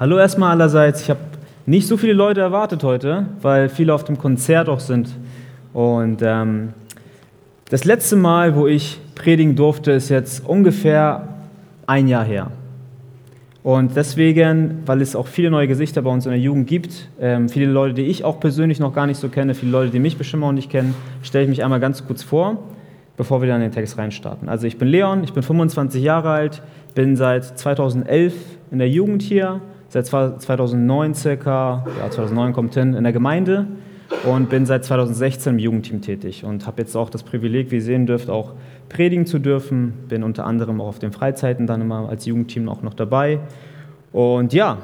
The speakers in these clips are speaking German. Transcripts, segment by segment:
Hallo erstmal allerseits. Ich habe nicht so viele Leute erwartet heute, weil viele auf dem Konzert auch sind. Und ähm, das letzte Mal, wo ich predigen durfte, ist jetzt ungefähr ein Jahr her. Und deswegen, weil es auch viele neue Gesichter bei uns in der Jugend gibt, ähm, viele Leute, die ich auch persönlich noch gar nicht so kenne, viele Leute, die mich bestimmt auch nicht kennen, stelle ich mich einmal ganz kurz vor, bevor wir dann in den Text reinstarten. Also ich bin Leon, ich bin 25 Jahre alt, bin seit 2011 in der Jugend hier, seit 2009 circa, ja 2009 kommt hin, in der Gemeinde und bin seit 2016 im Jugendteam tätig und habe jetzt auch das Privileg, wie ihr sehen dürft, auch predigen zu dürfen. Bin unter anderem auch auf den Freizeiten dann immer als Jugendteam auch noch dabei. Und ja,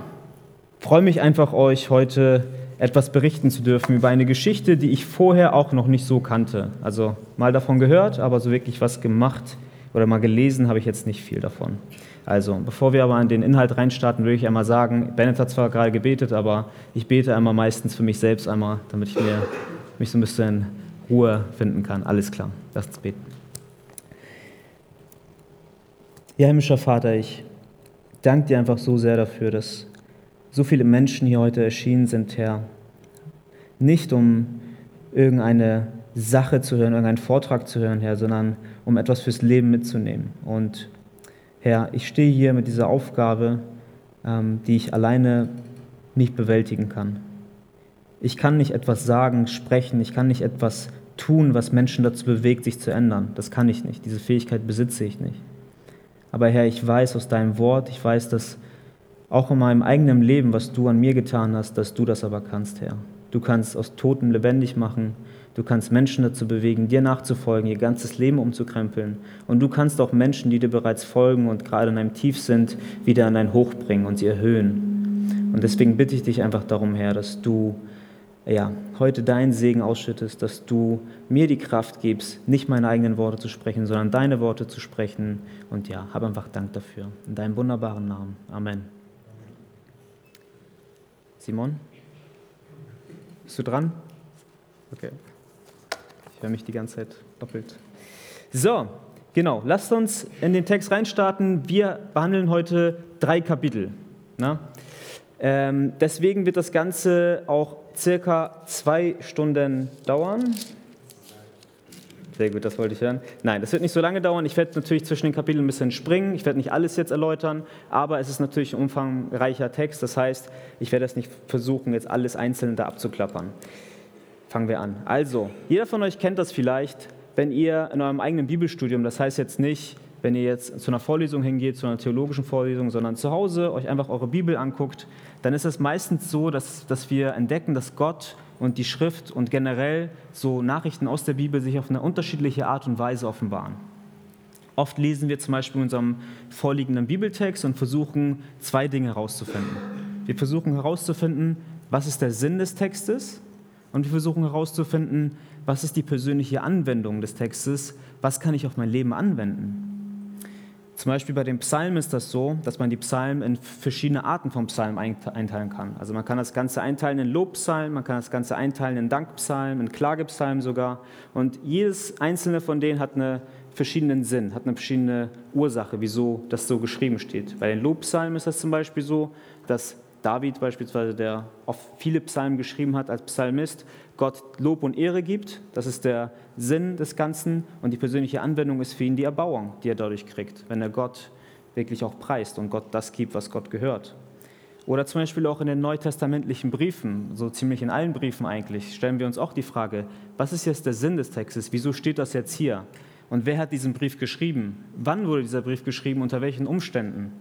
freue mich einfach, euch heute etwas berichten zu dürfen über eine Geschichte, die ich vorher auch noch nicht so kannte. Also mal davon gehört, aber so wirklich was gemacht oder mal gelesen habe ich jetzt nicht viel davon. Also, bevor wir aber in den Inhalt reinstarten, würde ich einmal sagen, Bennett hat zwar gerade gebetet, aber ich bete einmal meistens für mich selbst einmal, damit ich mir, mich so ein bisschen Ruhe finden kann. Alles klar, lass uns beten. Ja, himmlischer Vater, ich danke dir einfach so sehr dafür, dass so viele Menschen hier heute erschienen sind, Herr. Nicht um irgendeine Sache zu hören, irgendeinen Vortrag zu hören, Herr, sondern um etwas fürs Leben mitzunehmen. Und Herr, ich stehe hier mit dieser Aufgabe, ähm, die ich alleine nicht bewältigen kann. Ich kann nicht etwas sagen, sprechen, ich kann nicht etwas tun, was Menschen dazu bewegt, sich zu ändern. Das kann ich nicht. Diese Fähigkeit besitze ich nicht. Aber Herr, ich weiß aus deinem Wort, ich weiß, dass auch in meinem eigenen Leben, was du an mir getan hast, dass du das aber kannst, Herr. Du kannst aus Toten lebendig machen. Du kannst Menschen dazu bewegen, dir nachzufolgen, ihr ganzes Leben umzukrempeln. Und du kannst auch Menschen, die dir bereits folgen und gerade in einem Tief sind, wieder in ein Hoch bringen und sie erhöhen. Und deswegen bitte ich dich einfach darum, Herr, dass du ja, heute deinen Segen ausschüttest, dass du mir die Kraft gibst, nicht meine eigenen Worte zu sprechen, sondern deine Worte zu sprechen. Und ja, hab einfach Dank dafür. In deinem wunderbaren Namen. Amen. Simon? Bist du dran? Okay. Ich höre mich die ganze Zeit doppelt. So, genau. Lasst uns in den Text reinstarten. Wir behandeln heute drei Kapitel. Na? Ähm, deswegen wird das Ganze auch circa zwei Stunden dauern. Sehr gut, das wollte ich hören. Nein, das wird nicht so lange dauern. Ich werde natürlich zwischen den Kapiteln ein bisschen springen. Ich werde nicht alles jetzt erläutern, aber es ist natürlich ein umfangreicher Text. Das heißt, ich werde es nicht versuchen, jetzt alles einzeln da abzuklappern. Fangen wir an. Also, jeder von euch kennt das vielleicht, wenn ihr in eurem eigenen Bibelstudium, das heißt jetzt nicht, wenn ihr jetzt zu einer Vorlesung hingeht, zu einer theologischen Vorlesung, sondern zu Hause euch einfach eure Bibel anguckt, dann ist es meistens so, dass, dass wir entdecken, dass Gott und die Schrift und generell so Nachrichten aus der Bibel sich auf eine unterschiedliche Art und Weise offenbaren. Oft lesen wir zum Beispiel in unserem vorliegenden Bibeltext und versuchen, zwei Dinge herauszufinden. Wir versuchen herauszufinden, was ist der Sinn des Textes und wir versuchen herauszufinden, was ist die persönliche Anwendung des Textes, was kann ich auf mein Leben anwenden. Zum Beispiel bei den Psalmen ist das so, dass man die Psalmen in verschiedene Arten von Psalmen einteilen kann. Also man kann das Ganze einteilen in Lobpsalmen, man kann das Ganze einteilen in Dankpsalmen, in Klagepsalmen sogar. Und jedes einzelne von denen hat einen verschiedenen Sinn, hat eine verschiedene Ursache, wieso das so geschrieben steht. Bei den Lobpsalmen ist das zum Beispiel so, dass David beispielsweise, der oft viele Psalmen geschrieben hat als Psalmist, Gott Lob und Ehre gibt. Das ist der Sinn des Ganzen. Und die persönliche Anwendung ist für ihn die Erbauung, die er dadurch kriegt, wenn er Gott wirklich auch preist und Gott das gibt, was Gott gehört. Oder zum Beispiel auch in den neutestamentlichen Briefen, so ziemlich in allen Briefen eigentlich, stellen wir uns auch die Frage, was ist jetzt der Sinn des Textes? Wieso steht das jetzt hier? Und wer hat diesen Brief geschrieben? Wann wurde dieser Brief geschrieben? Unter welchen Umständen?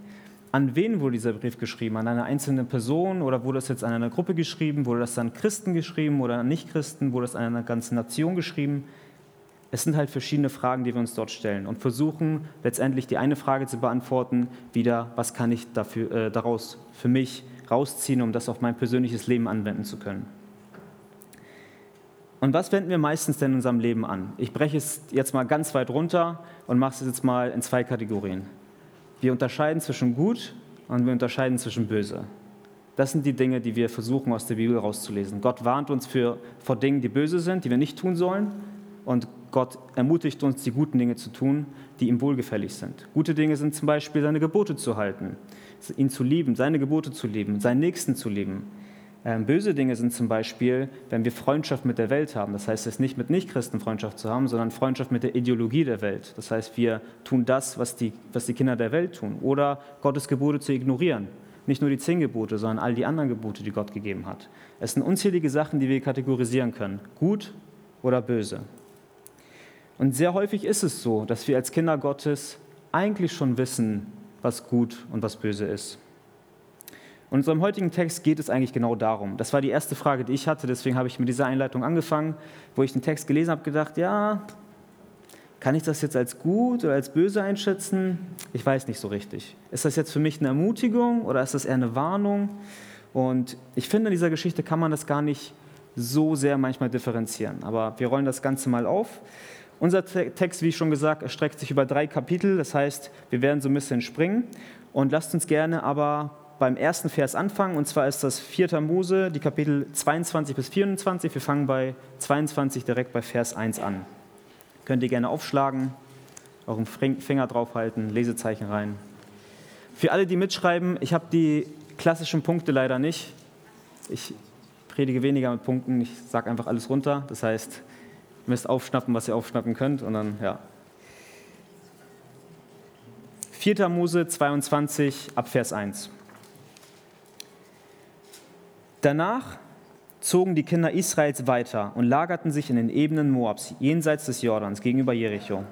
An wen wurde dieser Brief geschrieben? An eine einzelne Person oder wurde es jetzt an eine Gruppe geschrieben? Wurde das an Christen geschrieben oder an Nichtchristen? Wurde es an einer ganzen Nation geschrieben? Es sind halt verschiedene Fragen, die wir uns dort stellen und versuchen letztendlich die eine Frage zu beantworten, wieder, was kann ich dafür, äh, daraus für mich rausziehen, um das auf mein persönliches Leben anwenden zu können. Und was wenden wir meistens denn in unserem Leben an? Ich breche es jetzt mal ganz weit runter und mache es jetzt mal in zwei Kategorien. Wir unterscheiden zwischen gut und wir unterscheiden zwischen böse. Das sind die Dinge, die wir versuchen aus der Bibel rauszulesen. Gott warnt uns für, vor Dingen, die böse sind, die wir nicht tun sollen. und Gott ermutigt uns, die guten Dinge zu tun, die ihm wohlgefällig sind. Gute Dinge sind zum Beispiel, seine Gebote zu halten, ihn zu lieben, seine Gebote zu lieben, seinen Nächsten zu lieben. Ähm, böse Dinge sind zum Beispiel, wenn wir Freundschaft mit der Welt haben. Das heißt, es nicht mit Nichtchristen Freundschaft zu haben, sondern Freundschaft mit der Ideologie der Welt. Das heißt, wir tun das, was die, was die Kinder der Welt tun. Oder Gottes Gebote zu ignorieren. Nicht nur die zehn Gebote, sondern all die anderen Gebote, die Gott gegeben hat. Es sind unzählige Sachen, die wir kategorisieren können. Gut oder böse. Und sehr häufig ist es so, dass wir als Kinder Gottes eigentlich schon wissen, was gut und was böse ist. Und in unserem heutigen Text geht es eigentlich genau darum. Das war die erste Frage, die ich hatte, deswegen habe ich mit dieser Einleitung angefangen, wo ich den Text gelesen habe, gedacht, ja, kann ich das jetzt als gut oder als böse einschätzen? Ich weiß nicht so richtig. Ist das jetzt für mich eine Ermutigung oder ist das eher eine Warnung? Und ich finde, in dieser Geschichte kann man das gar nicht so sehr manchmal differenzieren. Aber wir rollen das Ganze mal auf. Unser Text, wie schon gesagt, erstreckt sich über drei Kapitel. Das heißt, wir werden so ein bisschen springen. Und lasst uns gerne aber beim ersten Vers anfangen. Und zwar ist das 4. Mose, die Kapitel 22 bis 24. Wir fangen bei 22 direkt bei Vers 1 an. Könnt ihr gerne aufschlagen, euren Finger draufhalten, Lesezeichen rein. Für alle, die mitschreiben, ich habe die klassischen Punkte leider nicht. Ich predige weniger mit Punkten, ich sage einfach alles runter. Das heißt, Ihr müsst aufschnappen, was ihr aufschnappen könnt und dann, ja. 4. Mose 22 ab Vers 1. Danach zogen die Kinder Israels weiter und lagerten sich in den Ebenen Moabs, jenseits des Jordans, gegenüber Jericho.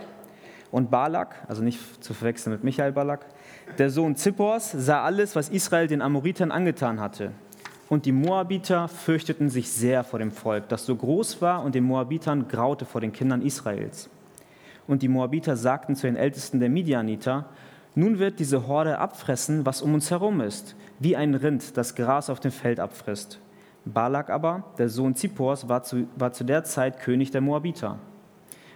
Und Balak, also nicht zu verwechseln mit Michael Balak, der Sohn Zippors, sah alles, was Israel den Amoritern angetan hatte und die Moabiter fürchteten sich sehr vor dem Volk, das so groß war und den Moabitern graute vor den Kindern Israels. Und die Moabiter sagten zu den Ältesten der Midianiter, nun wird diese Horde abfressen, was um uns herum ist, wie ein Rind, das Gras auf dem Feld abfrisst. Balak aber, der Sohn Zippors, war zu, war zu der Zeit König der Moabiter.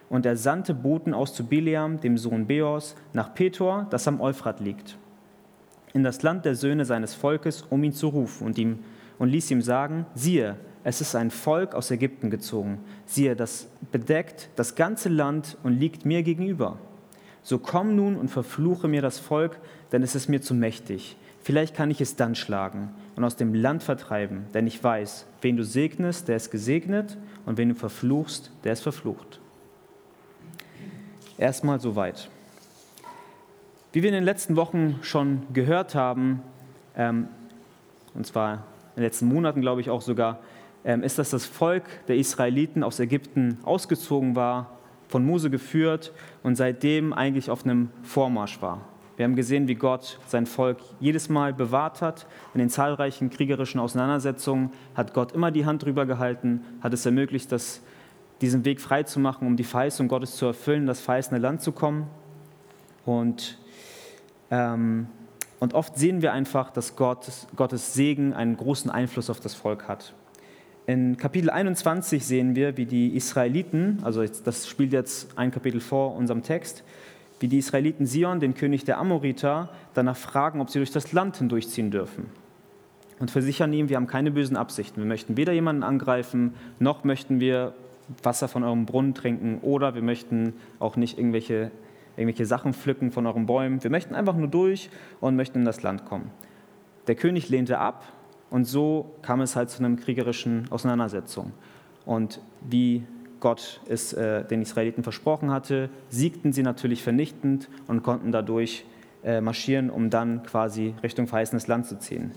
Und er sandte Boten aus zu Bileam, dem Sohn Beors, nach Petor, das am Euphrat liegt, in das Land der Söhne seines Volkes, um ihn zu rufen und ihm und ließ ihm sagen, siehe, es ist ein Volk aus Ägypten gezogen, siehe, das bedeckt das ganze Land und liegt mir gegenüber. So komm nun und verfluche mir das Volk, denn es ist mir zu mächtig. Vielleicht kann ich es dann schlagen und aus dem Land vertreiben, denn ich weiß, wen du segnest, der ist gesegnet, und wen du verfluchst, der ist verflucht. Erstmal soweit. Wie wir in den letzten Wochen schon gehört haben, ähm, und zwar in den letzten Monaten, glaube ich auch sogar, ähm, ist, dass das Volk der Israeliten aus Ägypten ausgezogen war, von Mose geführt und seitdem eigentlich auf einem Vormarsch war. Wir haben gesehen, wie Gott sein Volk jedes Mal bewahrt hat. In den zahlreichen kriegerischen Auseinandersetzungen hat Gott immer die Hand drüber gehalten, hat es ermöglicht, das, diesen Weg frei zu machen, um die Verheißung Gottes zu erfüllen, das verheißene Land zu kommen. Und ähm, und oft sehen wir einfach, dass Gott, Gottes Segen einen großen Einfluss auf das Volk hat. In Kapitel 21 sehen wir, wie die Israeliten, also das spielt jetzt ein Kapitel vor unserem Text, wie die Israeliten Sion, den König der Amoriter, danach fragen, ob sie durch das Land hindurchziehen dürfen. Und versichern ihm, wir haben keine bösen Absichten. Wir möchten weder jemanden angreifen, noch möchten wir Wasser von eurem Brunnen trinken oder wir möchten auch nicht irgendwelche irgendwelche Sachen pflücken von euren Bäumen. Wir möchten einfach nur durch und möchten in das Land kommen. Der König lehnte ab und so kam es halt zu einer kriegerischen Auseinandersetzung. Und wie Gott es äh, den Israeliten versprochen hatte, siegten sie natürlich vernichtend und konnten dadurch äh, marschieren, um dann quasi Richtung verheißenes Land zu ziehen.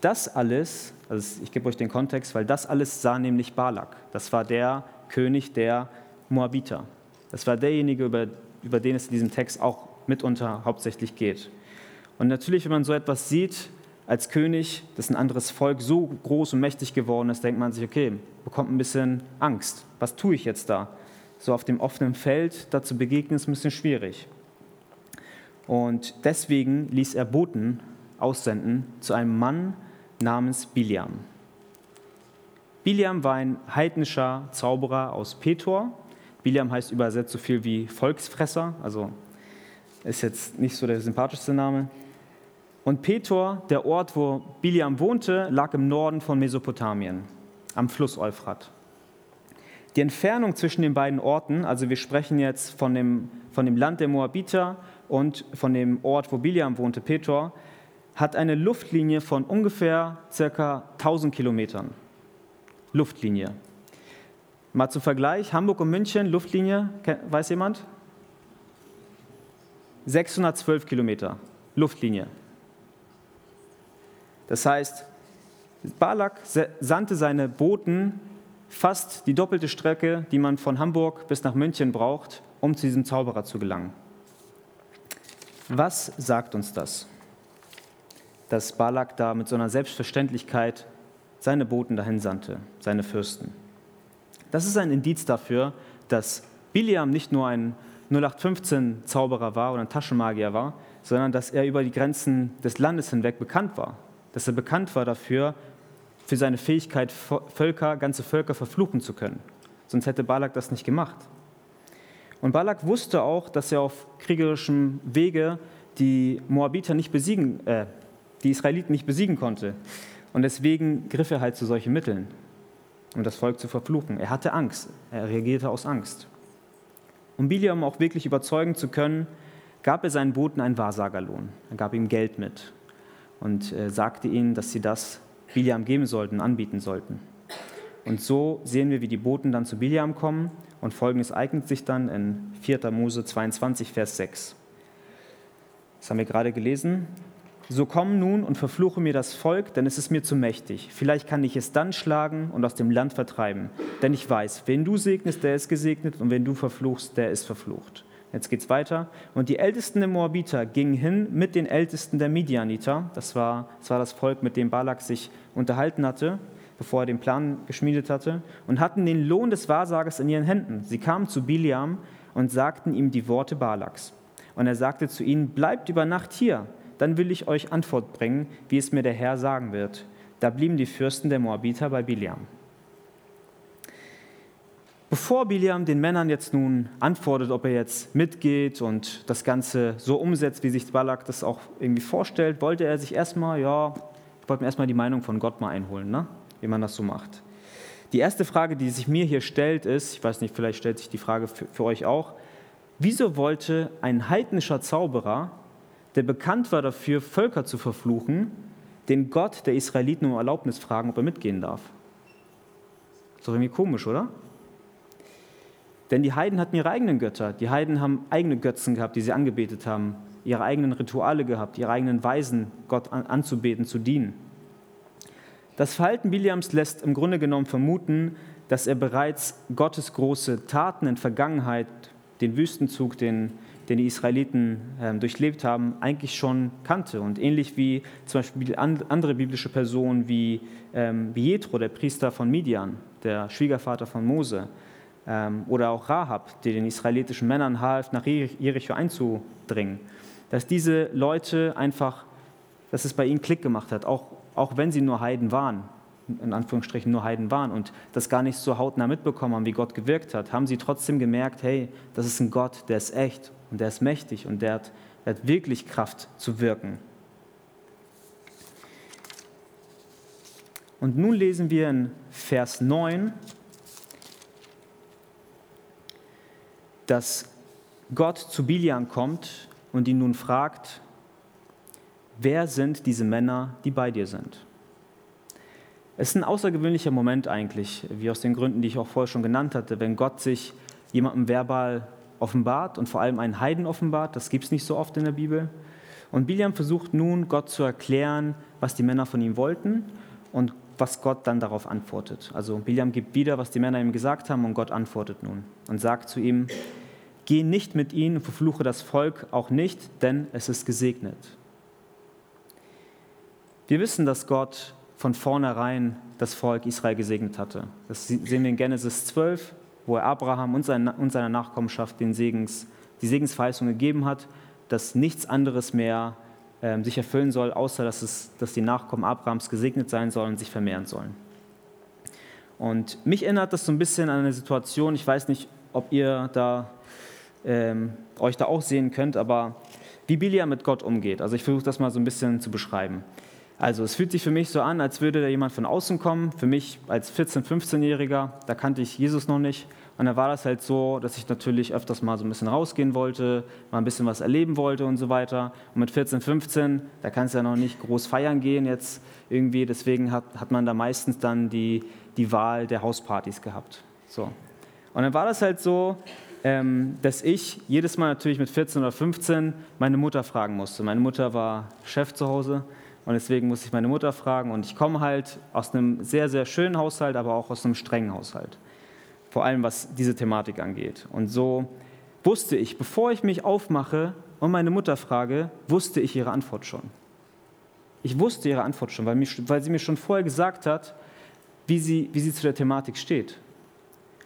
Das alles, also ich gebe euch den Kontext, weil das alles sah nämlich Balak. Das war der König der Moabiter. Das war derjenige, über über den es in diesem Text auch mitunter hauptsächlich geht. Und natürlich, wenn man so etwas sieht, als König, dass ein anderes Volk so groß und mächtig geworden ist, denkt man sich, okay, bekommt ein bisschen Angst. Was tue ich jetzt da? So auf dem offenen Feld dazu begegnen ist ein bisschen schwierig. Und deswegen ließ er Boten aussenden zu einem Mann namens Biliam. Biliam war ein heidnischer Zauberer aus Petor Biliam heißt übersetzt so viel wie Volksfresser, also ist jetzt nicht so der sympathischste Name. Und Petor, der Ort, wo Biliam wohnte, lag im Norden von Mesopotamien, am Fluss Euphrat. Die Entfernung zwischen den beiden Orten, also wir sprechen jetzt von dem, von dem Land der Moabiter und von dem Ort, wo Biliam wohnte, Petor, hat eine Luftlinie von ungefähr circa 1000 Kilometern. Luftlinie. Mal zum Vergleich, Hamburg und München, Luftlinie, weiß jemand? 612 Kilometer, Luftlinie. Das heißt, Balak sandte seine Boten fast die doppelte Strecke, die man von Hamburg bis nach München braucht, um zu diesem Zauberer zu gelangen. Was sagt uns das? Dass Balak da mit so einer Selbstverständlichkeit seine Boten dahin sandte, seine Fürsten. Das ist ein Indiz dafür, dass Biliam nicht nur ein 0815-Zauberer war oder ein Taschenmagier war, sondern dass er über die Grenzen des Landes hinweg bekannt war. Dass er bekannt war dafür, für seine Fähigkeit, Völker, ganze Völker verfluchen zu können. Sonst hätte Balak das nicht gemacht. Und Balak wusste auch, dass er auf kriegerischem Wege die Moabiter nicht besiegen, äh, die Israeliten nicht besiegen konnte. Und deswegen griff er halt zu solchen Mitteln, um das Volk zu verfluchen. Er hatte Angst, er reagierte aus Angst. Um Biliam auch wirklich überzeugen zu können, gab er seinen Boten einen Wahrsagerlohn. Er gab ihm Geld mit und äh, sagte ihnen, dass sie das Biliam geben sollten, anbieten sollten. Und so sehen wir, wie die Boten dann zu Biliam kommen und folgendes eignet sich dann in 4. Mose 22, Vers 6. Das haben wir gerade gelesen. So komm nun und verfluche mir das Volk, denn es ist mir zu mächtig. Vielleicht kann ich es dann schlagen und aus dem Land vertreiben. Denn ich weiß, wen du segnest, der ist gesegnet, und wen du verfluchst, der ist verflucht. Jetzt geht es weiter. Und die Ältesten der Moabiter gingen hin mit den Ältesten der Midianiter. Das war, das war das Volk, mit dem Balak sich unterhalten hatte, bevor er den Plan geschmiedet hatte, und hatten den Lohn des Wahrsagers in ihren Händen. Sie kamen zu Biliam und sagten ihm die Worte Balaks. Und er sagte zu ihnen: Bleibt über Nacht hier, dann will ich euch Antwort bringen, wie es mir der Herr sagen wird. Da blieben die Fürsten der Moabiter bei Biliam. Bevor Biliam den Männern jetzt nun antwortet, ob er jetzt mitgeht und das Ganze so umsetzt, wie sich Balak das auch irgendwie vorstellt, wollte er sich erstmal, ja, ich wollte mir erstmal die Meinung von Gott mal einholen, ne? wie man das so macht. Die erste Frage, die sich mir hier stellt, ist, ich weiß nicht, vielleicht stellt sich die Frage für, für euch auch, wieso wollte ein heidnischer Zauberer, der bekannt war dafür, Völker zu verfluchen, den Gott der Israeliten um Erlaubnis fragen, ob er mitgehen darf? Ist doch irgendwie komisch, oder? Denn die Heiden hatten ihre eigenen Götter. Die Heiden haben eigene Götzen gehabt, die sie angebetet haben, ihre eigenen Rituale gehabt, ihre eigenen Weisen, Gott anzubeten, zu dienen. Das Verhalten Williams lässt im Grunde genommen vermuten, dass er bereits Gottes große Taten in Vergangenheit, den Wüstenzug, den, den die Israeliten äh, durchlebt haben, eigentlich schon kannte. Und ähnlich wie zum Beispiel andere biblische Personen wie, ähm, Jethro, der Priester von Midian, der Schwiegervater von Mose, oder auch Rahab, die den israelitischen Männern half, nach Jericho einzudringen, dass diese Leute einfach, dass es bei ihnen Klick gemacht hat, auch, auch wenn sie nur Heiden waren, in Anführungsstrichen nur Heiden waren und das gar nicht so hautnah mitbekommen haben, wie Gott gewirkt hat, haben sie trotzdem gemerkt, hey, das ist ein Gott, der ist echt und der ist mächtig und der hat, der hat wirklich Kraft zu wirken. Und nun lesen wir in Vers 9, dass Gott zu Biliam kommt und ihn nun fragt, wer sind diese Männer, die bei dir sind? Es ist ein außergewöhnlicher Moment eigentlich, wie aus den Gründen, die ich auch vorher schon genannt hatte, wenn Gott sich jemandem verbal offenbart und vor allem einen Heiden offenbart. Das gibt es nicht so oft in der Bibel. Und Biliam versucht nun, Gott zu erklären, was die Männer von ihm wollten und was Gott dann darauf antwortet. Also Biliam gibt wieder, was die Männer ihm gesagt haben und Gott antwortet nun und sagt zu ihm, geh nicht mit ihnen und verfluche das Volk auch nicht, denn es ist gesegnet. Wir wissen, dass Gott von vornherein das Volk Israel gesegnet hatte. Das sehen wir in Genesis 12, wo er Abraham und seiner Nachkommenschaft den Segens, die Segensverheißung gegeben hat, dass nichts anderes mehr ähm, sich erfüllen soll, außer dass, es, dass die Nachkommen Abrahams gesegnet sein sollen und sich vermehren sollen. Und mich erinnert das so ein bisschen an eine Situation, ich weiß nicht, ob ihr da ähm, euch da auch sehen könnt, aber wie Bilia mit Gott umgeht. Also ich versuche das mal so ein bisschen zu beschreiben. Also es fühlt sich für mich so an, als würde da jemand von außen kommen. Für mich als 14-, 15-Jähriger, da kannte ich Jesus noch nicht. Und da war das halt so, dass ich natürlich öfters mal so ein bisschen rausgehen wollte, mal ein bisschen was erleben wollte und so weiter. Und mit 14, 15, da kannst du ja noch nicht groß feiern gehen jetzt irgendwie. Deswegen hat, hat man da meistens dann die, die Wahl der Hauspartys gehabt. So. Und dann war das halt so, ähm, dass ich jedes Mal natürlich mit 14 oder 15 meine Mutter fragen musste. Meine Mutter war Chef zu Hause und deswegen musste ich meine Mutter fragen. Und ich komme halt aus einem sehr, sehr schönen Haushalt, aber auch aus einem strengen Haushalt vor allem was diese Thematik angeht. Und so wusste ich, bevor ich mich aufmache und meine Mutter frage, wusste ich ihre Antwort schon. Ich wusste ihre Antwort schon, weil, mich, weil sie mir schon vorher gesagt hat, wie sie, wie sie zu der Thematik steht.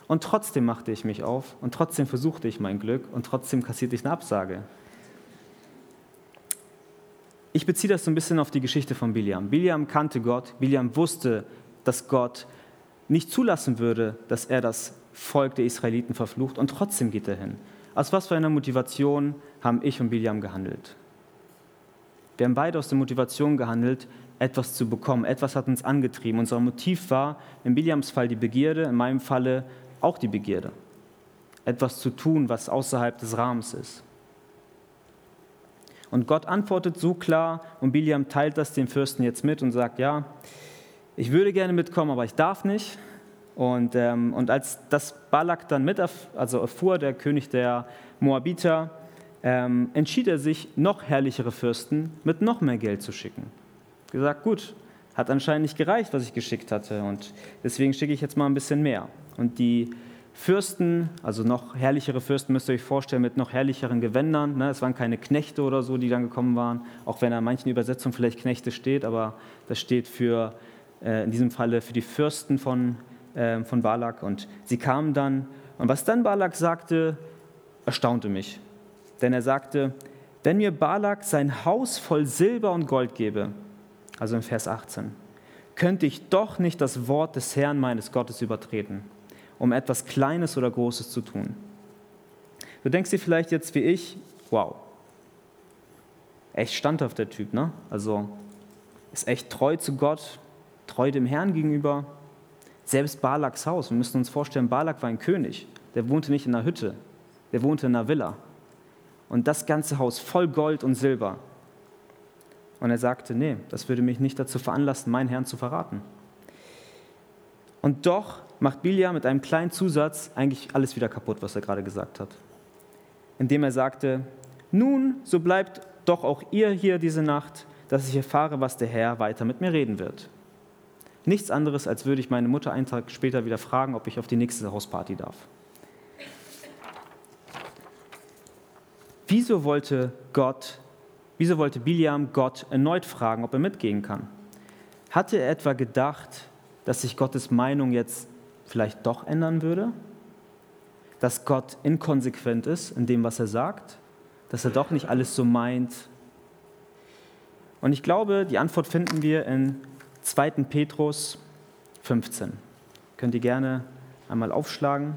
Und trotzdem machte ich mich auf und trotzdem versuchte ich mein Glück und trotzdem kassierte ich eine Absage. Ich beziehe das so ein bisschen auf die Geschichte von Biliam. Biliam kannte Gott, Biliam wusste, dass Gott nicht zulassen würde, dass er das Volk der Israeliten verflucht und trotzdem geht er hin. Aus was für einer Motivation haben ich und Biliam gehandelt? Wir haben beide aus der Motivation gehandelt, etwas zu bekommen. Etwas hat uns angetrieben. Unser Motiv war in Biliams Fall die Begierde, in meinem Falle auch die Begierde. Etwas zu tun, was außerhalb des Rahmens ist. Und Gott antwortet so klar und Biliam teilt das dem Fürsten jetzt mit und sagt, ja, ich würde gerne mitkommen, aber ich darf nicht. Und, ähm, und als das Balak dann mit also erfuhr, der König der Moabiter, ähm, entschied er sich, noch herrlichere Fürsten mit noch mehr Geld zu schicken. Gesagt, gut, hat anscheinend nicht gereicht, was ich geschickt hatte. Und deswegen schicke ich jetzt mal ein bisschen mehr. Und die Fürsten, also noch herrlichere Fürsten, müsst ihr euch vorstellen, mit noch herrlicheren Gewändern. Ne? Es waren keine Knechte oder so, die dann gekommen waren, auch wenn an manchen Übersetzungen vielleicht Knechte steht, aber das steht für, äh, in diesem Falle für die Fürsten von äh, von Balak. Und sie kamen dann, und was dann Balak sagte, erstaunte mich. Denn er sagte, wenn mir Balak sein Haus voll Silber und Gold gebe, also in Vers 18, könnte ich doch nicht das Wort des Herrn meines Gottes übertreten, um etwas Kleines oder Großes zu tun. Du denkst dir vielleicht jetzt wie ich, wow, echt standhaft der Typ, ne? Also ist echt treu zu Gott, treu dem Herrn gegenüber, selbst Balaks Haus, wir müssen uns vorstellen, Balak war ein König. Der wohnte nicht in einer Hütte, der wohnte in einer Villa. Und das ganze Haus voll Gold und Silber. Und er sagte, nee, das würde mich nicht dazu veranlassen, meinen Herrn zu verraten. Und doch macht Bilia mit einem kleinen Zusatz eigentlich alles wieder kaputt, was er gerade gesagt hat. Indem er sagte, nun, so bleibt doch auch ihr hier diese Nacht, dass ich erfahre, was der Herr weiter mit mir reden wird. Nichts anderes, als würde ich meine Mutter einen Tag später wieder fragen, ob ich auf die nächste Hausparty darf. Wieso wollte Gott, wieso wollte Biliam Gott erneut fragen, ob er mitgehen kann? Hatte er etwa gedacht, dass sich Gottes Meinung jetzt vielleicht doch ändern würde? Dass Gott inkonsequent ist in dem, was er sagt? Dass er doch nicht alles so meint? Und ich glaube, die Antwort finden wir in 2. Petrus 15. Könnt ihr gerne einmal aufschlagen,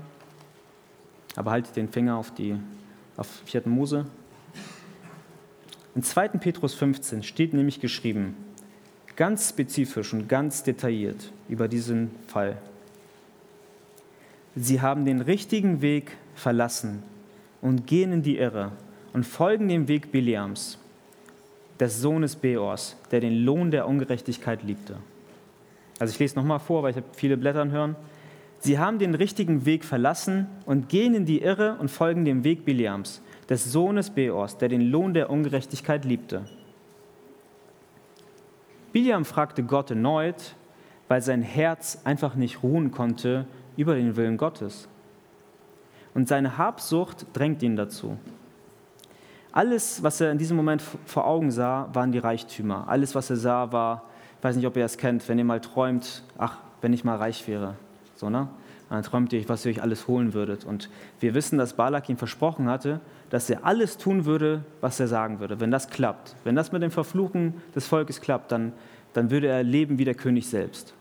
aber haltet den Finger auf, die, auf 4. Mose. In 2. Petrus 15 steht nämlich geschrieben, ganz spezifisch und ganz detailliert über diesen Fall. Sie haben den richtigen Weg verlassen und gehen in die Irre und folgen dem Weg Biliams des Sohnes Beors, der den Lohn der Ungerechtigkeit liebte. Also ich lese nochmal vor, weil ich habe viele Blättern hören. Sie haben den richtigen Weg verlassen und gehen in die Irre und folgen dem Weg Biliams, des Sohnes Beors, der den Lohn der Ungerechtigkeit liebte. Biliam fragte Gott erneut, weil sein Herz einfach nicht ruhen konnte über den Willen Gottes. Und seine Habsucht drängt ihn dazu. Alles, was er in diesem Moment vor Augen sah, waren die Reichtümer. Alles, was er sah, war, ich weiß nicht, ob ihr das kennt, wenn ihr mal träumt, ach, wenn ich mal reich wäre. So, ne? dann träumt ihr, was ihr euch alles holen würdet. Und wir wissen, dass Balak ihm versprochen hatte, dass er alles tun würde, was er sagen würde. Wenn das klappt, wenn das mit dem Verfluchen des Volkes klappt, dann, dann würde er leben wie der König selbst.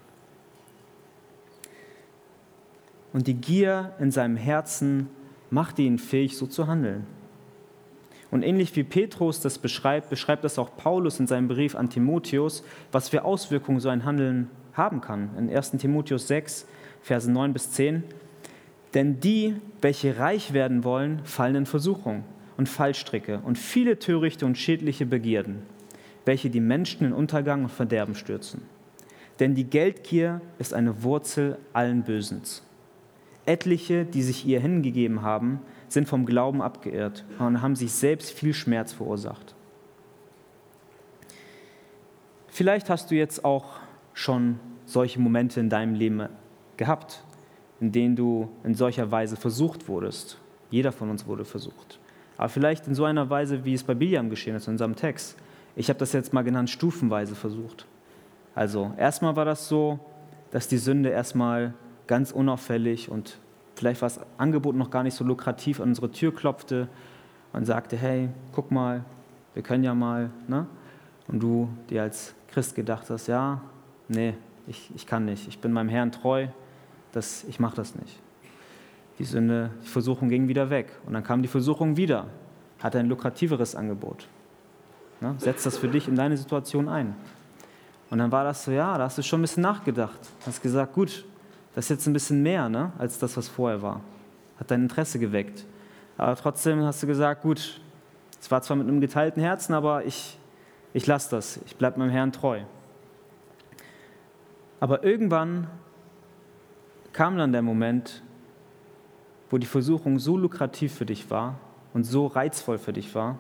Und die Gier in seinem Herzen machte ihn fähig, so zu handeln. Und ähnlich wie Petrus das beschreibt, beschreibt das auch Paulus in seinem Brief an Timotheus, was für Auswirkungen so ein Handeln haben kann. In 1 Timotheus 6, Verse 9 bis 10. Denn die, welche reich werden wollen, fallen in Versuchung und Fallstricke und viele törichte und schädliche Begierden, welche die Menschen in Untergang und Verderben stürzen. Denn die Geldgier ist eine Wurzel allen Bösens. Etliche, die sich ihr hingegeben haben, sind vom Glauben abgeirrt und haben sich selbst viel Schmerz verursacht. Vielleicht hast du jetzt auch schon solche Momente in deinem Leben gehabt, in denen du in solcher Weise versucht wurdest. Jeder von uns wurde versucht. Aber vielleicht in so einer Weise, wie es bei Biliam geschehen ist, in unserem Text. Ich habe das jetzt mal genannt, stufenweise versucht. Also erstmal war das so, dass die Sünde erstmal ganz unauffällig und vielleicht war das Angebot noch gar nicht so lukrativ an unsere Tür klopfte und sagte, hey, guck mal, wir können ja mal. Ne? Und du dir als Christ gedacht hast, ja, nee, ich, ich kann nicht, ich bin meinem Herrn treu, das, ich mache das nicht. Die Sünde, die Versuchung ging wieder weg und dann kam die Versuchung wieder, hatte ein lukrativeres Angebot. Ne? Setz das für dich in deine Situation ein. Und dann war das so, ja, da hast du schon ein bisschen nachgedacht. Hast gesagt, gut, das ist jetzt ein bisschen mehr ne, als das, was vorher war. Hat dein Interesse geweckt. Aber trotzdem hast du gesagt, gut, es war zwar mit einem geteilten Herzen, aber ich, ich lasse das. Ich bleibe meinem Herrn treu. Aber irgendwann kam dann der Moment, wo die Versuchung so lukrativ für dich war und so reizvoll für dich war,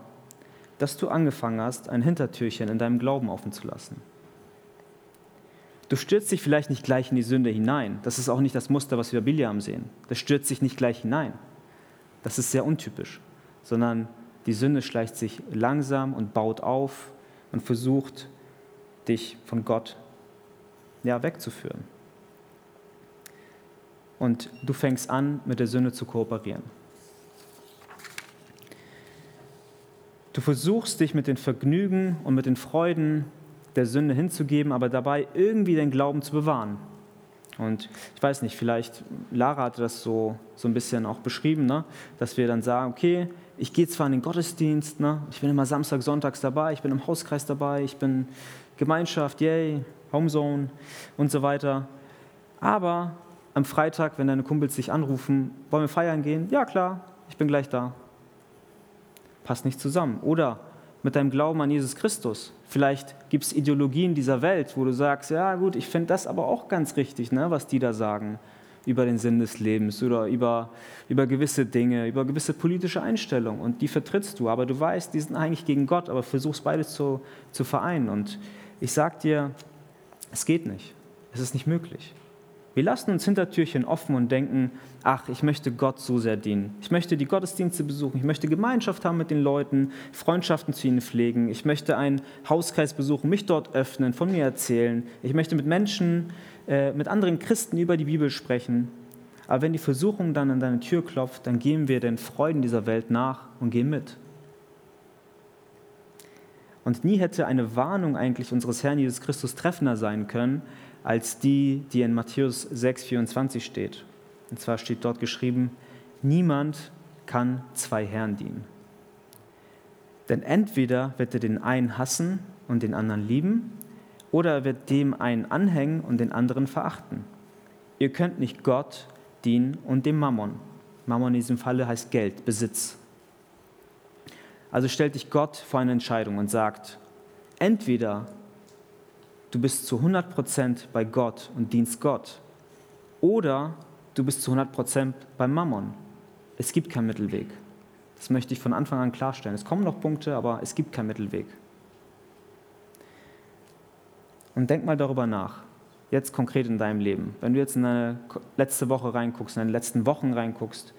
dass du angefangen hast, ein Hintertürchen in deinem Glauben offen zu lassen. Du stürzt dich vielleicht nicht gleich in die Sünde hinein. Das ist auch nicht das Muster, was wir bei Biliam sehen. Das stürzt sich nicht gleich hinein. Das ist sehr untypisch. Sondern die Sünde schleicht sich langsam und baut auf und versucht, dich von Gott ja, wegzuführen. Und du fängst an, mit der Sünde zu kooperieren. Du versuchst dich mit den Vergnügen und mit den Freuden der Sünde hinzugeben, aber dabei irgendwie den Glauben zu bewahren. Und ich weiß nicht, vielleicht Lara hatte das so, so ein bisschen auch beschrieben, ne? dass wir dann sagen, okay, ich gehe zwar in den Gottesdienst, ne? ich bin immer Samstag, Sonntags dabei, ich bin im Hauskreis dabei, ich bin Gemeinschaft, yay, Homezone und so weiter. Aber am Freitag, wenn deine Kumpels dich anrufen, wollen wir feiern gehen? Ja klar, ich bin gleich da. Passt nicht zusammen. Oder mit deinem Glauben an Jesus Christus. Vielleicht gibt es Ideologien dieser Welt, wo du sagst, ja gut, ich finde das aber auch ganz richtig, ne, was die da sagen über den Sinn des Lebens oder über, über gewisse Dinge, über gewisse politische Einstellungen. Und die vertrittst du, aber du weißt, die sind eigentlich gegen Gott, aber versuchst beides zu, zu vereinen. Und ich sage dir, es geht nicht. Es ist nicht möglich. Wir lassen uns Hintertürchen offen und denken, ach, ich möchte Gott so sehr dienen. Ich möchte die Gottesdienste besuchen. Ich möchte Gemeinschaft haben mit den Leuten, Freundschaften zu ihnen pflegen. Ich möchte einen Hauskreis besuchen, mich dort öffnen, von mir erzählen. Ich möchte mit Menschen, äh, mit anderen Christen über die Bibel sprechen. Aber wenn die Versuchung dann an deine Tür klopft, dann gehen wir den Freuden dieser Welt nach und gehen mit. Und nie hätte eine Warnung eigentlich unseres Herrn Jesus Christus treffender sein können, als die, die in Matthäus 6, 24 steht. Und zwar steht dort geschrieben, niemand kann zwei Herren dienen. Denn entweder wird er den einen hassen und den anderen lieben, oder er wird dem einen anhängen und den anderen verachten. Ihr könnt nicht Gott dienen und dem Mammon. Mammon in diesem Falle heißt Geld, Besitz. Also stellt dich Gott vor eine Entscheidung und sagt, entweder du bist zu 100% bei Gott und dienst Gott. Oder du bist zu 100% beim Mammon. Es gibt keinen Mittelweg. Das möchte ich von Anfang an klarstellen. Es kommen noch Punkte, aber es gibt keinen Mittelweg. Und denk mal darüber nach, jetzt konkret in deinem Leben. Wenn du jetzt in deine letzte Woche reinguckst, in deine letzten Wochen reinguckst,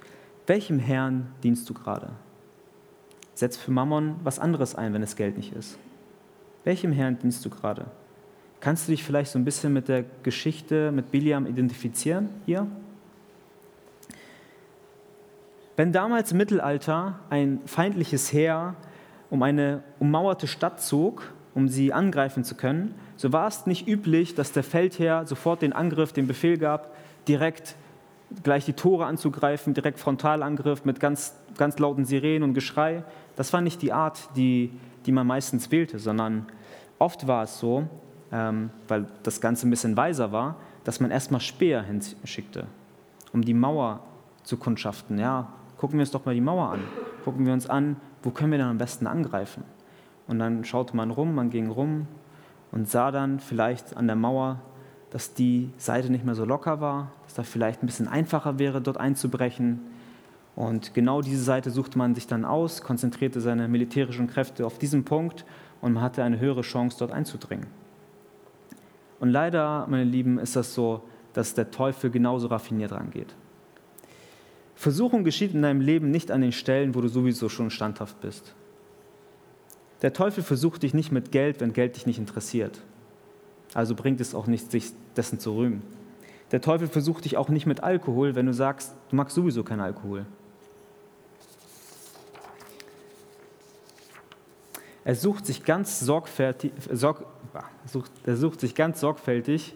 welchem Herrn dienst du gerade? Setz für Mammon was anderes ein, wenn es Geld nicht ist. Welchem Herrn dienst du gerade? Kannst du dich vielleicht so ein bisschen mit der Geschichte mit Biliam identifizieren hier? Wenn damals im Mittelalter ein feindliches Heer um eine ummauerte Stadt zog, um sie angreifen zu können, so war es nicht üblich, dass der Feldherr sofort den Angriff, den Befehl gab, direkt gleich die Tore anzugreifen, direkt Frontalangriff mit ganz, ganz lauten Sirenen und Geschrei. Das war nicht die Art, die, die man meistens wählte, sondern oft war es so, ähm, weil das Ganze ein bisschen weiser war, dass man erstmal Speer hinschickte, um die Mauer zu kundschaften. Ja, gucken wir uns doch mal die Mauer an. Gucken wir uns an, wo können wir dann am besten angreifen. Und dann schaute man rum, man ging rum und sah dann vielleicht an der Mauer, dass die Seite nicht mehr so locker war, dass da vielleicht ein bisschen einfacher wäre, dort einzubrechen. Und genau diese Seite suchte man sich dann aus, konzentrierte seine militärischen Kräfte auf diesen Punkt und man hatte eine höhere Chance, dort einzudringen. Und leider, meine Lieben, ist das so, dass der Teufel genauso raffiniert rangeht. Versuchung geschieht in deinem Leben nicht an den Stellen, wo du sowieso schon standhaft bist. Der Teufel versucht dich nicht mit Geld, wenn Geld dich nicht interessiert. Also bringt es auch nichts, sich dessen zu rühmen. Der Teufel versucht dich auch nicht mit Alkohol, wenn du sagst, du magst sowieso keinen Alkohol. Er sucht sich ganz sorgfältig, sorg, sucht, er sucht sich ganz sorgfältig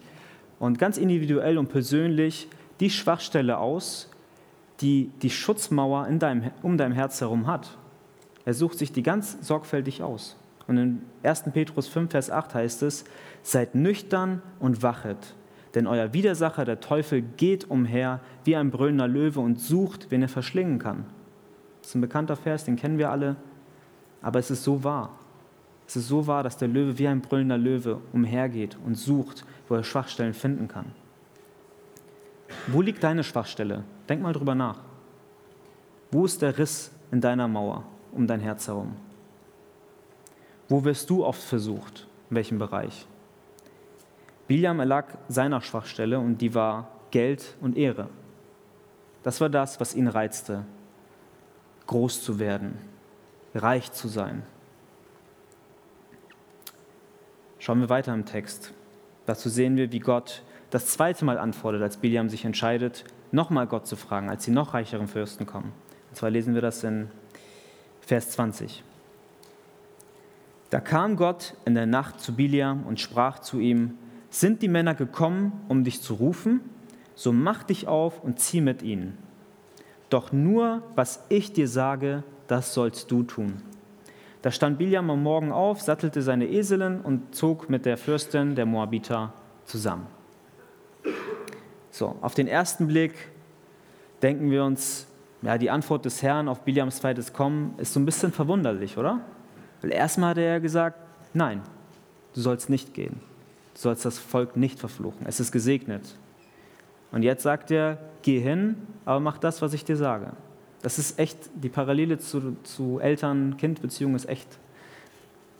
und ganz individuell und persönlich die Schwachstelle aus, die die Schutzmauer in deinem, um dein Herz herum hat. Er sucht sich die ganz sorgfältig aus. Und in 1. Petrus 5, Vers 8 heißt es, seid nüchtern und wachet, denn euer Widersacher, der Teufel, geht umher wie ein brüllender Löwe und sucht, wen er verschlingen kann. Das ist ein bekannter Vers, den kennen wir alle, aber es ist so wahr. Es ist so wahr, dass der Löwe wie ein brüllender Löwe umhergeht und sucht, wo er Schwachstellen finden kann. Wo liegt deine Schwachstelle? Denk mal drüber nach. Wo ist der Riss in deiner Mauer? um dein Herz herum? Wo wirst du oft versucht? In welchem Bereich? Biliam erlag seiner Schwachstelle und die war Geld und Ehre. Das war das, was ihn reizte, groß zu werden, reich zu sein. Schauen wir weiter im Text. Dazu sehen wir, wie Gott das zweite Mal antwortet, als Biliam sich entscheidet, nochmal Gott zu fragen, als die noch reicheren Fürsten kommen. Und zwar lesen wir das in Vers 20. Da kam Gott in der Nacht zu Biliam und sprach zu ihm, sind die Männer gekommen, um dich zu rufen? So mach dich auf und zieh mit ihnen. Doch nur, was ich dir sage, das sollst du tun. Da stand Biliam am Morgen auf, sattelte seine Eselin und zog mit der Fürstin der Moabiter zusammen. So, auf den ersten Blick denken wir uns, ja, die Antwort des Herrn auf Biliams zweites Kommen ist so ein bisschen verwunderlich, oder? Weil erstmal hat er ja gesagt, nein, du sollst nicht gehen. Du sollst das Volk nicht verfluchen. Es ist gesegnet. Und jetzt sagt er, geh hin, aber mach das, was ich dir sage. Das ist echt, die Parallele zu, zu Eltern-Kind-Beziehung ist echt,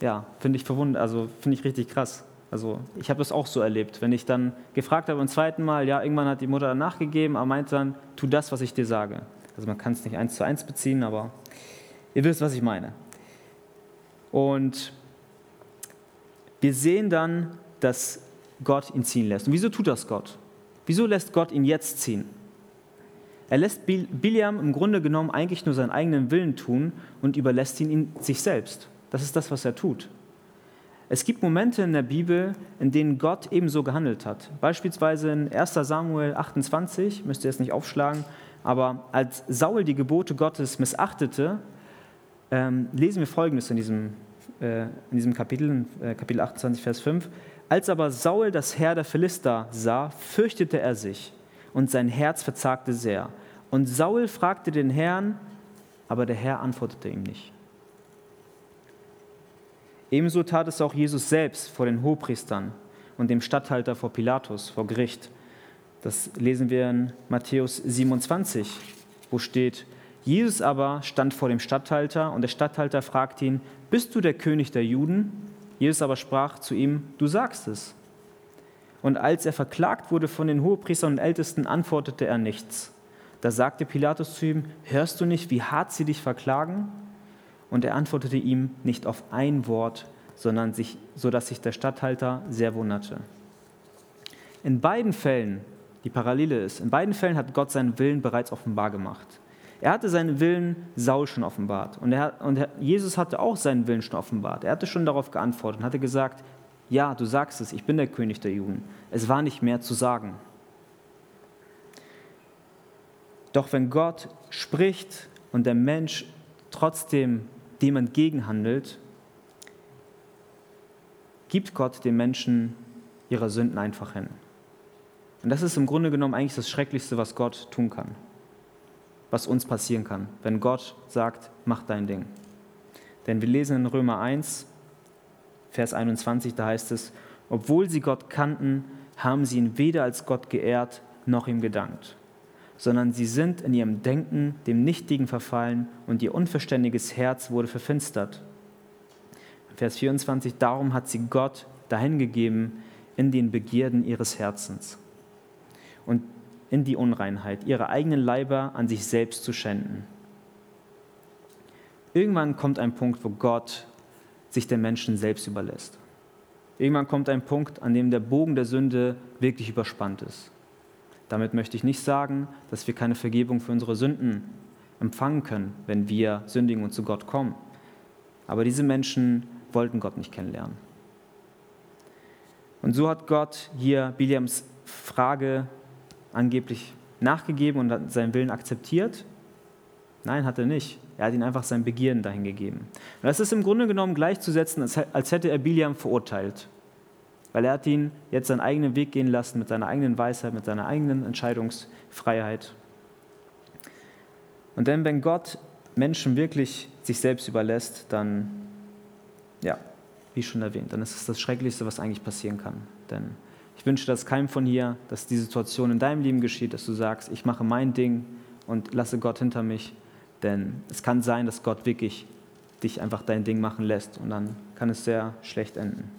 ja, finde ich verwundert, also finde ich richtig krass. Also ich habe das auch so erlebt. Wenn ich dann gefragt habe beim zweiten Mal, ja, irgendwann hat die Mutter nachgegeben, aber meint dann, tu das, was ich dir sage. Also man kann es nicht eins zu eins beziehen, aber ihr wisst, was ich meine. Und wir sehen dann, dass Gott ihn ziehen lässt. Und wieso tut das Gott? Wieso lässt Gott ihn jetzt ziehen? Er lässt Biliam im Grunde genommen eigentlich nur seinen eigenen Willen tun und überlässt ihn, sich selbst. Das ist das, was er tut. Es gibt Momente in der Bibel, in denen Gott ebenso gehandelt hat. Beispielsweise in 1 Samuel 28, müsst ihr es nicht aufschlagen, aber als Saul die Gebote Gottes missachtete, ähm, lesen wir Folgendes in diesem, äh, in diesem Kapitel, äh, Kapitel 28, Vers 5. Als aber Saul das Heer der Philister sah, fürchtete er sich und sein Herz verzagte sehr. Und Saul fragte den Herrn, aber der Herr antwortete ihm nicht. Ebenso tat es auch Jesus selbst vor den Hohepriestern und dem Statthalter vor Pilatus, vor Gericht. Das lesen wir in Matthäus 27, wo steht, Jesus aber stand vor dem Statthalter und der Statthalter fragte ihn, bist du der König der Juden? Jesus aber sprach zu ihm, du sagst es. Und als er verklagt wurde von den Hohepriestern und Ältesten, antwortete er nichts. Da sagte Pilatus zu ihm, hörst du nicht, wie hart sie dich verklagen? Und er antwortete ihm nicht auf ein Wort, sondern sich, so dass sich der Statthalter sehr wunderte. In beiden Fällen die Parallele ist. In beiden Fällen hat Gott seinen Willen bereits offenbar gemacht. Er hatte seinen Willen Saul schon offenbart und, er, und Jesus hatte auch seinen Willen schon offenbart. Er hatte schon darauf geantwortet und hatte gesagt, ja, du sagst es, ich bin der König der Juden. Es war nicht mehr zu sagen. Doch wenn Gott spricht und der Mensch trotzdem dem entgegenhandelt, gibt Gott den Menschen ihre Sünden einfach hin. Und das ist im Grunde genommen eigentlich das Schrecklichste, was Gott tun kann, was uns passieren kann, wenn Gott sagt, mach dein Ding. Denn wir lesen in Römer 1, Vers 21, da heißt es, obwohl sie Gott kannten, haben sie ihn weder als Gott geehrt noch ihm gedankt, sondern sie sind in ihrem Denken dem Nichtigen verfallen und ihr unverständiges Herz wurde verfinstert. Vers 24, darum hat sie Gott dahingegeben in den Begierden ihres Herzens und in die Unreinheit, ihre eigenen Leiber an sich selbst zu schänden. Irgendwann kommt ein Punkt, wo Gott sich den Menschen selbst überlässt. Irgendwann kommt ein Punkt, an dem der Bogen der Sünde wirklich überspannt ist. Damit möchte ich nicht sagen, dass wir keine Vergebung für unsere Sünden empfangen können, wenn wir sündigen und zu Gott kommen. Aber diese Menschen wollten Gott nicht kennenlernen. Und so hat Gott hier Biliams Frage angeblich nachgegeben und seinen Willen akzeptiert. Nein, hat er nicht. Er hat ihn einfach sein Begierden dahin gegeben. Und das ist im Grunde genommen gleichzusetzen, als hätte er Biliam verurteilt. Weil er hat ihn jetzt seinen eigenen Weg gehen lassen, mit seiner eigenen Weisheit, mit seiner eigenen Entscheidungsfreiheit. Und denn wenn Gott Menschen wirklich sich selbst überlässt, dann, ja, wie schon erwähnt, dann ist es das Schrecklichste, was eigentlich passieren kann. Denn ich wünsche das keinem von hier, dass die Situation in deinem Leben geschieht, dass du sagst, ich mache mein Ding und lasse Gott hinter mich denn es kann sein, dass Gott wirklich dich einfach dein Ding machen lässt und dann kann es sehr schlecht enden.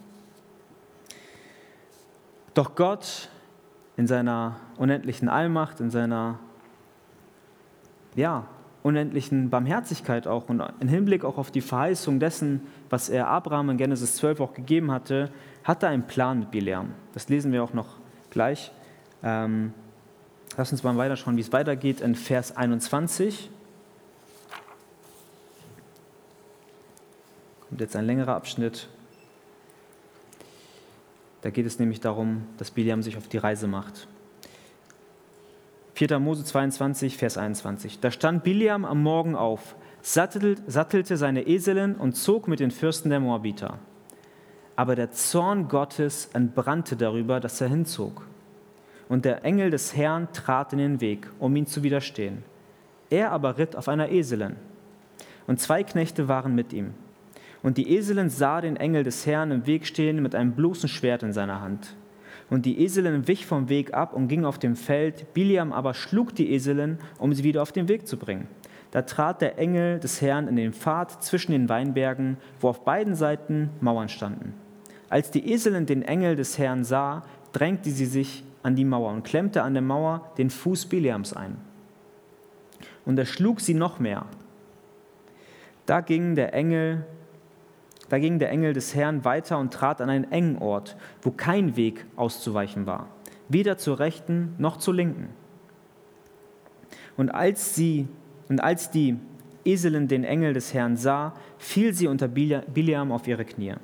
Doch Gott in seiner unendlichen Allmacht, in seiner ja, unendlichen Barmherzigkeit auch und im Hinblick auch auf die Verheißung dessen, was er Abraham in Genesis 12 auch gegeben hatte, hatte einen Plan mit Bileam. Das lesen wir auch noch gleich. Ähm, lass uns mal weiterschauen, wie es weitergeht in Vers 21. kommt jetzt ein längerer Abschnitt. Da geht es nämlich darum, dass Biliam sich auf die Reise macht. 4. Mose 22, Vers 21. Da stand Biliam am Morgen auf, sattelte seine Eselin und zog mit den Fürsten der Moabiter. Aber der Zorn Gottes entbrannte darüber, dass er hinzog. Und der Engel des Herrn trat in den Weg, um ihn zu widerstehen. Er aber ritt auf einer Eselin. Und zwei Knechte waren mit ihm. Und die Eselin sah den Engel des Herrn im Weg stehen mit einem bloßen Schwert in seiner Hand. Und die Eselin wich vom Weg ab und ging auf dem Feld. Biliam aber schlug die Eselin, um sie wieder auf den Weg zu bringen. Da trat der Engel des Herrn in den Pfad zwischen den Weinbergen, wo auf beiden Seiten Mauern standen. Als die Eselin den Engel des Herrn sah, drängte sie sich an die Mauer und klemmte an der Mauer den Fuß Biliams ein. Und er schlug sie noch mehr. Da ging der Engel da ging der Engel des Herrn weiter und trat an einen engen Ort, wo kein Weg auszuweichen war, weder zur rechten noch zur linken. Und als sie und als die Eselin den Engel des Herrn sah, fiel sie unter Biliam auf ihre Knie.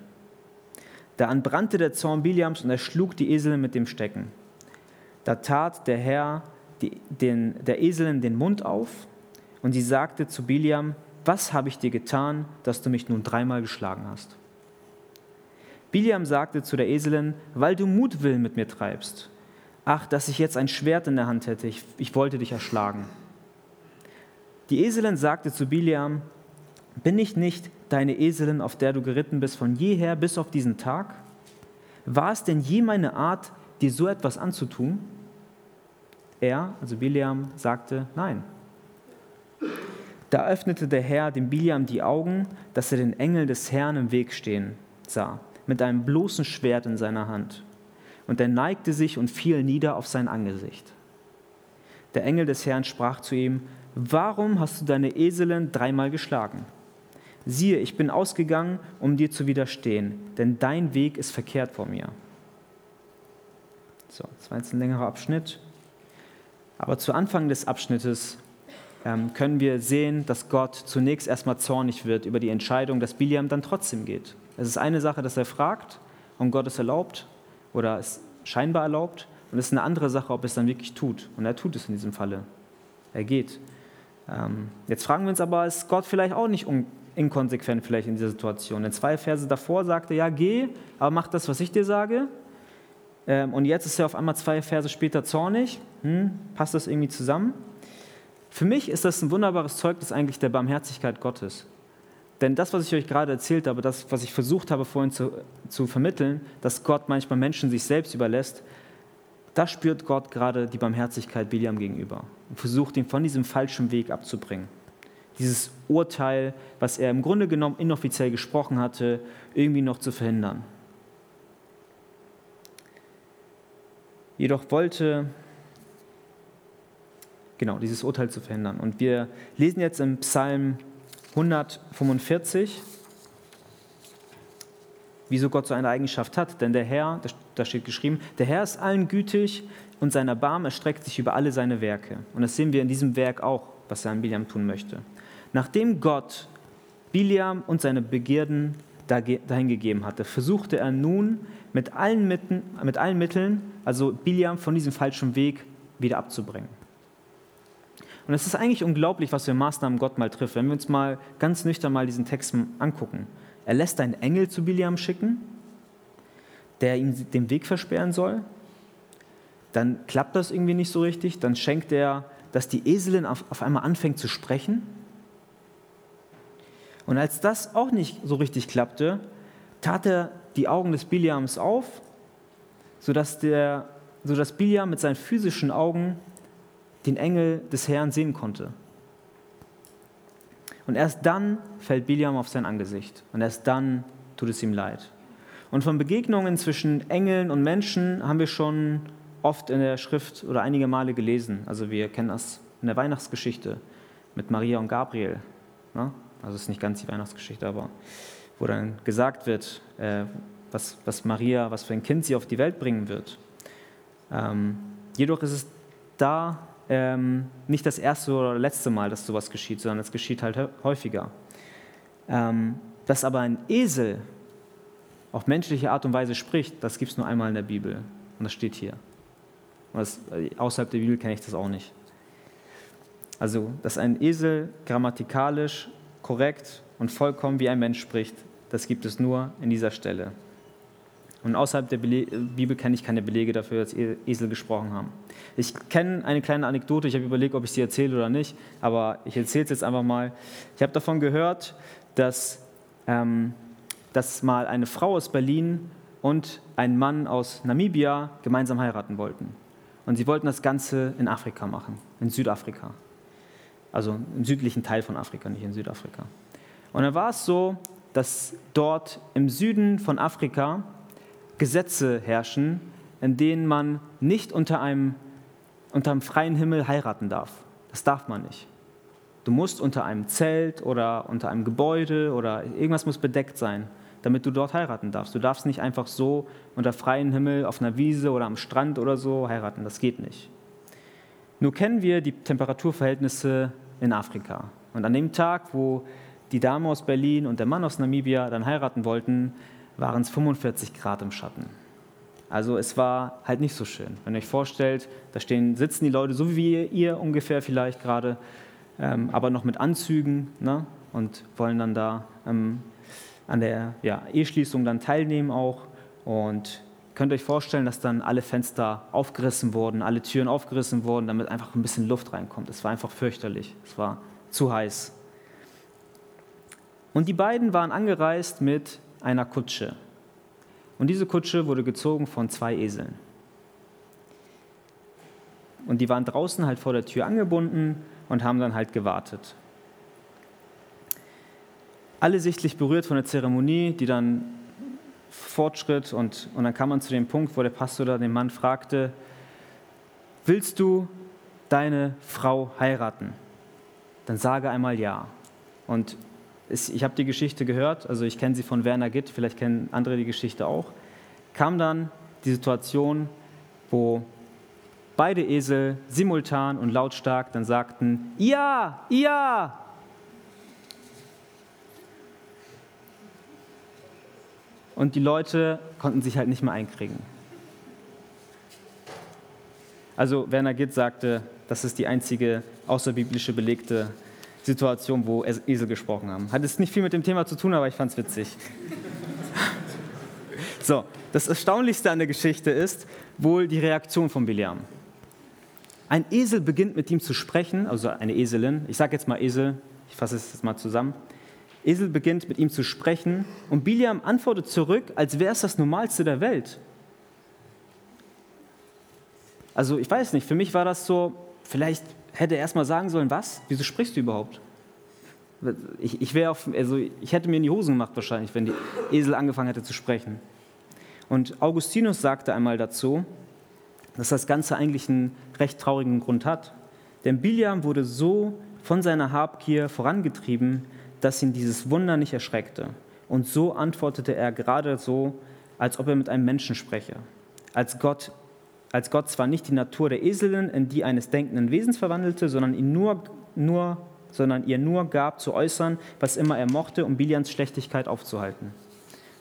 Da entbrannte der Zorn Biliams und er schlug die Eselin mit dem Stecken. Da tat der Herr die, den, der Eselin den Mund auf und sie sagte zu Biliam, was habe ich dir getan, dass du mich nun dreimal geschlagen hast? Biliam sagte zu der Eselin, weil du Mutwillen mit mir treibst. Ach, dass ich jetzt ein Schwert in der Hand hätte, ich, ich wollte dich erschlagen. Die Eselin sagte zu Biliam, bin ich nicht deine Eselin, auf der du geritten bist, von jeher bis auf diesen Tag? War es denn je meine Art, dir so etwas anzutun? Er, also Biliam, sagte, nein. Da öffnete der Herr dem Biliam die Augen, dass er den Engel des Herrn im Weg stehen sah, mit einem bloßen Schwert in seiner Hand. Und er neigte sich und fiel nieder auf sein Angesicht. Der Engel des Herrn sprach zu ihm, Warum hast du deine Eselin dreimal geschlagen? Siehe, ich bin ausgegangen, um dir zu widerstehen, denn dein Weg ist verkehrt vor mir. So, das war jetzt ein längerer Abschnitt. Aber zu Anfang des Abschnittes können wir sehen, dass Gott zunächst erstmal zornig wird über die Entscheidung, dass Biliam dann trotzdem geht. Es ist eine Sache, dass er fragt und Gott es erlaubt oder es scheinbar erlaubt und es ist eine andere Sache, ob es dann wirklich tut. Und er tut es in diesem Falle. er geht. Ähm, jetzt fragen wir uns aber, ist Gott vielleicht auch nicht inkonsequent vielleicht in dieser Situation? In zwei Verse davor sagte er, ja, geh, aber mach das, was ich dir sage. Ähm, und jetzt ist er auf einmal zwei Verse später zornig. Hm, passt das irgendwie zusammen? Für mich ist das ein wunderbares Zeugnis eigentlich der Barmherzigkeit Gottes. Denn das, was ich euch gerade erzählt habe, das, was ich versucht habe vorhin zu, zu vermitteln, dass Gott manchmal Menschen sich selbst überlässt, da spürt Gott gerade die Barmherzigkeit Biliam gegenüber und versucht ihn von diesem falschen Weg abzubringen. Dieses Urteil, was er im Grunde genommen inoffiziell gesprochen hatte, irgendwie noch zu verhindern. Jedoch wollte, genau, dieses Urteil zu verhindern. Und wir lesen jetzt im Psalm 145, wieso Gott so eine Eigenschaft hat. Denn der Herr, da steht geschrieben, der Herr ist allen gütig und sein Erbarmen erstreckt sich über alle seine Werke. Und das sehen wir in diesem Werk auch, was er an Biliam tun möchte. Nachdem Gott Biliam und seine Begierden dahin gegeben hatte, versuchte er nun mit allen, Mitteln, mit allen Mitteln, also Biliam von diesem falschen Weg wieder abzubringen. Und es ist eigentlich unglaublich, was für Maßnahmen Gott mal trifft. Wenn wir uns mal ganz nüchtern mal diesen Text angucken. Er lässt einen Engel zu Biliam schicken, der ihm den Weg versperren soll. Dann klappt das irgendwie nicht so richtig. Dann schenkt er, dass die Eselin auf, auf einmal anfängt zu sprechen. Und als das auch nicht so richtig klappte, tat er die Augen des Biliams auf, sodass, der, sodass Biliam mit seinen physischen Augen den Engel des Herrn sehen konnte. Und erst dann fällt Biliam auf sein Angesicht und erst dann tut es ihm leid. Und von Begegnungen zwischen Engeln und Menschen haben wir schon oft in der Schrift oder einige Male gelesen. Also wir kennen das in der Weihnachtsgeschichte mit Maria und Gabriel. Ne? Also es ist nicht ganz die Weihnachtsgeschichte, aber wo dann gesagt wird, äh, was, Maria, was für ein Kind sie auf die Welt bringen wird. Ähm, jedoch ist es da ähm, nicht das erste oder letzte Mal, dass sowas geschieht, sondern es geschieht halt häufiger. Ähm, dass aber ein Esel auf menschliche Art und Weise spricht, das gibt es nur einmal in der Bibel. Und das steht hier. Das, äh, außerhalb der Bibel kenne ich das auch nicht. Also, dass ein Esel grammatikalisch korrekt und vollkommen wie ein Mensch spricht, das gibt es nur in dieser Stelle. Und außerhalb der Bibel kenne ich keine Belege dafür, dass Esel gesprochen haben. Ich kenne eine kleine Anekdote, ich habe überlegt, ob ich sie erzähle oder nicht, aber ich erzähle es jetzt einfach mal. Ich habe davon gehört, dass, ähm, dass mal eine Frau aus Berlin und ein Mann aus Namibia gemeinsam heiraten wollten. Und sie wollten das Ganze in Afrika machen, in Südafrika. Also im südlichen Teil von Afrika, nicht in Südafrika. Und dann war es so, dass dort im Süden von Afrika Gesetze herrschen, in denen man nicht unter einem, unter einem freien Himmel heiraten darf. Das darf man nicht. Du musst unter einem Zelt oder unter einem Gebäude oder irgendwas muss bedeckt sein, damit du dort heiraten darfst. Du darfst nicht einfach so unter freiem Himmel auf einer Wiese oder am Strand oder so heiraten. Das geht nicht. Nur kennen wir die Temperaturverhältnisse in Afrika. Und an dem Tag, wo die Dame aus Berlin und der Mann aus Namibia dann heiraten wollten, waren es 45 Grad im Schatten. Also es war halt nicht so schön. Wenn ihr euch vorstellt, da stehen, sitzen die Leute so wie ihr ungefähr vielleicht gerade, ähm, aber noch mit Anzügen ne? und wollen dann da ähm, an der ja, Eheschließung dann teilnehmen auch. Und könnt euch vorstellen, dass dann alle Fenster aufgerissen wurden, alle Türen aufgerissen wurden, damit einfach ein bisschen Luft reinkommt. Es war einfach fürchterlich. Es war zu heiß. Und die beiden waren angereist mit einer Kutsche. Und diese Kutsche wurde gezogen von zwei Eseln. Und die waren draußen halt vor der Tür angebunden und haben dann halt gewartet. Alle sichtlich berührt von der Zeremonie, die dann fortschritt und, und dann kam man zu dem Punkt, wo der Pastor da den Mann fragte, willst du deine Frau heiraten? Dann sage einmal ja. Und ich habe die Geschichte gehört, also ich kenne sie von Werner Gitt, vielleicht kennen andere die Geschichte auch, kam dann die Situation, wo beide Esel simultan und lautstark dann sagten, ja, ja. Und die Leute konnten sich halt nicht mehr einkriegen. Also Werner Gitt sagte, das ist die einzige außerbiblische belegte Situation, wo Esel gesprochen haben. Hat es nicht viel mit dem Thema zu tun, aber ich fand es witzig. so, das Erstaunlichste an der Geschichte ist wohl die Reaktion von Biliam. Ein Esel beginnt mit ihm zu sprechen, also eine Eselin, ich sage jetzt mal Esel, ich fasse es jetzt mal zusammen. Esel beginnt mit ihm zu sprechen und Biliam antwortet zurück, als wäre es das Normalste der Welt. Also ich weiß nicht, für mich war das so, vielleicht hätte er erst mal sagen sollen, was? Wieso sprichst du überhaupt? Ich, ich, auf, also ich hätte mir in die Hosen gemacht wahrscheinlich, wenn die Esel angefangen hätte zu sprechen. Und Augustinus sagte einmal dazu, dass das Ganze eigentlich einen recht traurigen Grund hat. Denn Biliam wurde so von seiner Habgier vorangetrieben, dass ihn dieses Wunder nicht erschreckte. Und so antwortete er gerade so, als ob er mit einem Menschen spreche, als Gott als Gott zwar nicht die Natur der Eselin in die eines denkenden Wesens verwandelte, sondern, ihn nur, nur, sondern ihr nur gab zu äußern, was immer er mochte, um Bilians Schlechtigkeit aufzuhalten.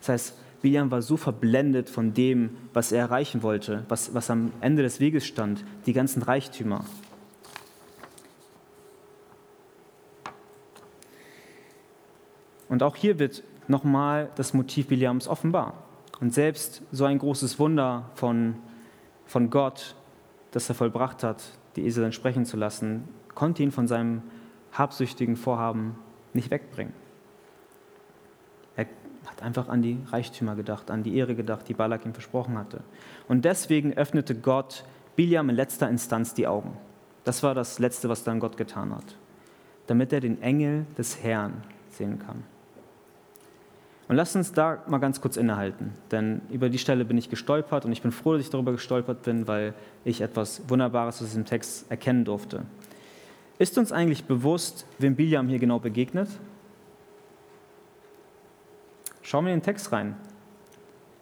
Das heißt, Bilian war so verblendet von dem, was er erreichen wollte, was, was am Ende des Weges stand, die ganzen Reichtümer. Und auch hier wird nochmal das Motiv Biliams offenbar. Und selbst so ein großes Wunder von von Gott, das er vollbracht hat, die Esel sprechen zu lassen, konnte ihn von seinem habsüchtigen Vorhaben nicht wegbringen. Er hat einfach an die Reichtümer gedacht, an die Ehre gedacht, die Balak ihm versprochen hatte. Und deswegen öffnete Gott Biliam in letzter Instanz die Augen. Das war das Letzte, was dann Gott getan hat, damit er den Engel des Herrn sehen kann. Und lasst uns da mal ganz kurz innehalten, denn über die Stelle bin ich gestolpert und ich bin froh, dass ich darüber gestolpert bin, weil ich etwas Wunderbares aus diesem Text erkennen durfte. Ist uns eigentlich bewusst, wem Biliam hier genau begegnet? Schauen wir in den Text rein,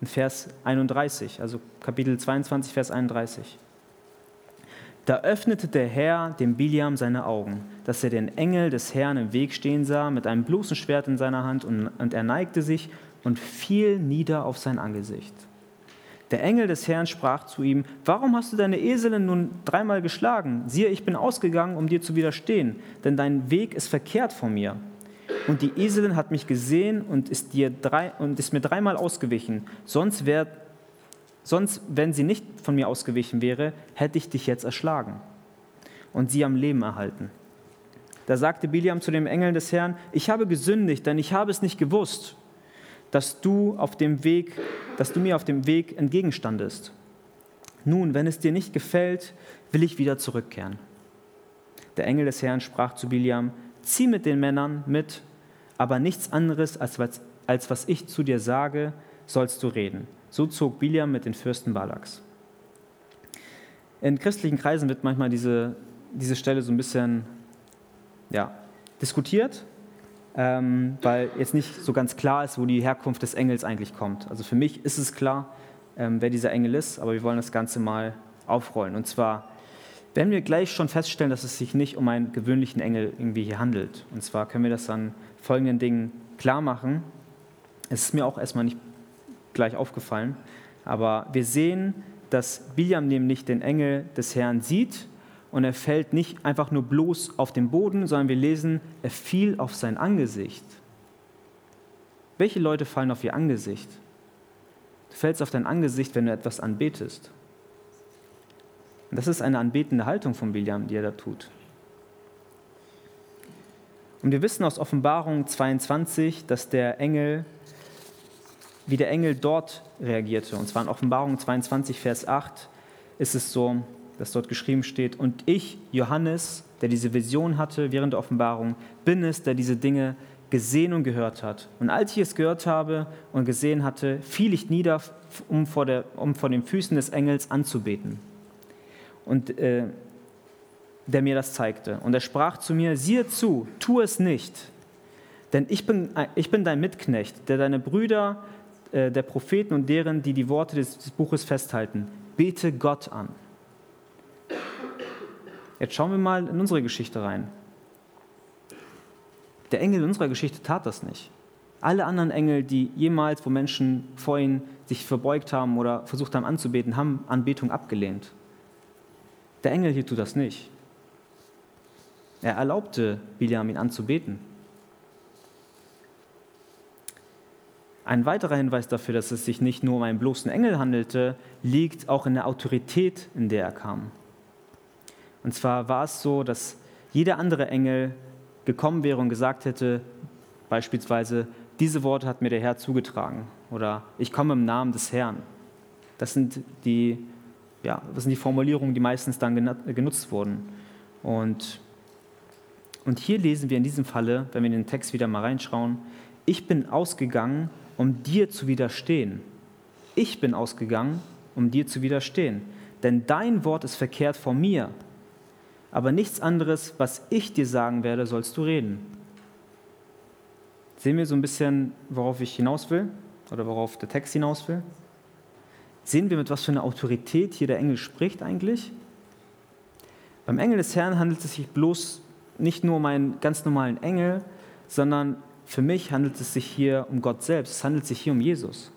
in Vers 31, also Kapitel 22, Vers 31. Da öffnete der Herr dem Biliam seine Augen, dass er den Engel des Herrn im Weg stehen sah, mit einem bloßen Schwert in seiner Hand, und, und er neigte sich und fiel nieder auf sein Angesicht. Der Engel des Herrn sprach zu ihm, warum hast du deine Eselin nun dreimal geschlagen? Siehe, ich bin ausgegangen, um dir zu widerstehen, denn dein Weg ist verkehrt von mir. Und die Eselin hat mich gesehen und ist, dir drei, und ist mir dreimal ausgewichen, sonst wäre Sonst, wenn sie nicht von mir ausgewichen wäre, hätte ich dich jetzt erschlagen und sie am Leben erhalten. Da sagte Biliam zu dem Engel des Herrn, ich habe gesündigt, denn ich habe es nicht gewusst, dass du, auf dem Weg, dass du mir auf dem Weg entgegenstandest. Nun, wenn es dir nicht gefällt, will ich wieder zurückkehren. Der Engel des Herrn sprach zu Biliam, zieh mit den Männern mit, aber nichts anderes, als was, als was ich zu dir sage, sollst du reden. So zog Biliam mit den Fürsten Balaks. In christlichen Kreisen wird manchmal diese, diese Stelle so ein bisschen ja, diskutiert, ähm, weil jetzt nicht so ganz klar ist, wo die Herkunft des Engels eigentlich kommt. Also für mich ist es klar, ähm, wer dieser Engel ist, aber wir wollen das Ganze mal aufrollen. Und zwar werden wir gleich schon feststellen, dass es sich nicht um einen gewöhnlichen Engel irgendwie hier handelt. Und zwar können wir das an folgenden Dingen klar machen. Es ist mir auch erstmal nicht gleich aufgefallen. Aber wir sehen, dass Biliam nämlich den Engel des Herrn sieht und er fällt nicht einfach nur bloß auf den Boden, sondern wir lesen, er fiel auf sein Angesicht. Welche Leute fallen auf ihr Angesicht? Du fällst auf dein Angesicht, wenn du etwas anbetest. Und das ist eine anbetende Haltung von Biliam, die er da tut. Und wir wissen aus Offenbarung 22, dass der Engel wie der Engel dort reagierte. Und zwar in Offenbarung 22, Vers 8 ist es so, dass dort geschrieben steht, und ich, Johannes, der diese Vision hatte während der Offenbarung, bin es, der diese Dinge gesehen und gehört hat. Und als ich es gehört habe und gesehen hatte, fiel ich nieder, um vor, der, um vor den Füßen des Engels anzubeten. Und äh, der mir das zeigte. Und er sprach zu mir, siehe zu, tu es nicht, denn ich bin, ich bin dein Mitknecht, der deine Brüder äh, der Propheten und deren, die die Worte des, des Buches festhalten. Bete Gott an. Jetzt schauen wir mal in unsere Geschichte rein. Der Engel in unserer Geschichte tat das nicht. Alle anderen Engel, die jemals, wo Menschen vor ihnen sich verbeugt haben oder versucht haben anzubeten, haben Anbetung abgelehnt. Der Engel hier tut das nicht. Er erlaubte Biliam, ihn anzubeten. Ein weiterer Hinweis dafür, dass es sich nicht nur um einen bloßen Engel handelte, liegt auch in der Autorität, in der er kam. Und zwar war es so, dass jeder andere Engel gekommen wäre und gesagt hätte, beispielsweise, diese Worte hat mir der Herr zugetragen oder ich komme im Namen des Herrn. Das sind die, ja, das sind die Formulierungen, die meistens dann genutzt wurden. Und, und hier lesen wir in diesem Falle, wenn wir in den Text wieder mal reinschauen, ich bin ausgegangen, um dir zu widerstehen. Ich bin ausgegangen, um dir zu widerstehen. Denn dein Wort ist verkehrt vor mir. Aber nichts anderes, was ich dir sagen werde, sollst du reden. Sehen wir so ein bisschen, worauf ich hinaus will oder worauf der Text hinaus will? Sehen wir, mit was für einer Autorität hier der Engel spricht eigentlich? Beim Engel des Herrn handelt es sich bloß nicht nur um einen ganz normalen Engel, sondern für mich handelt es sich hier um Gott selbst. Es handelt sich hier um Jesus.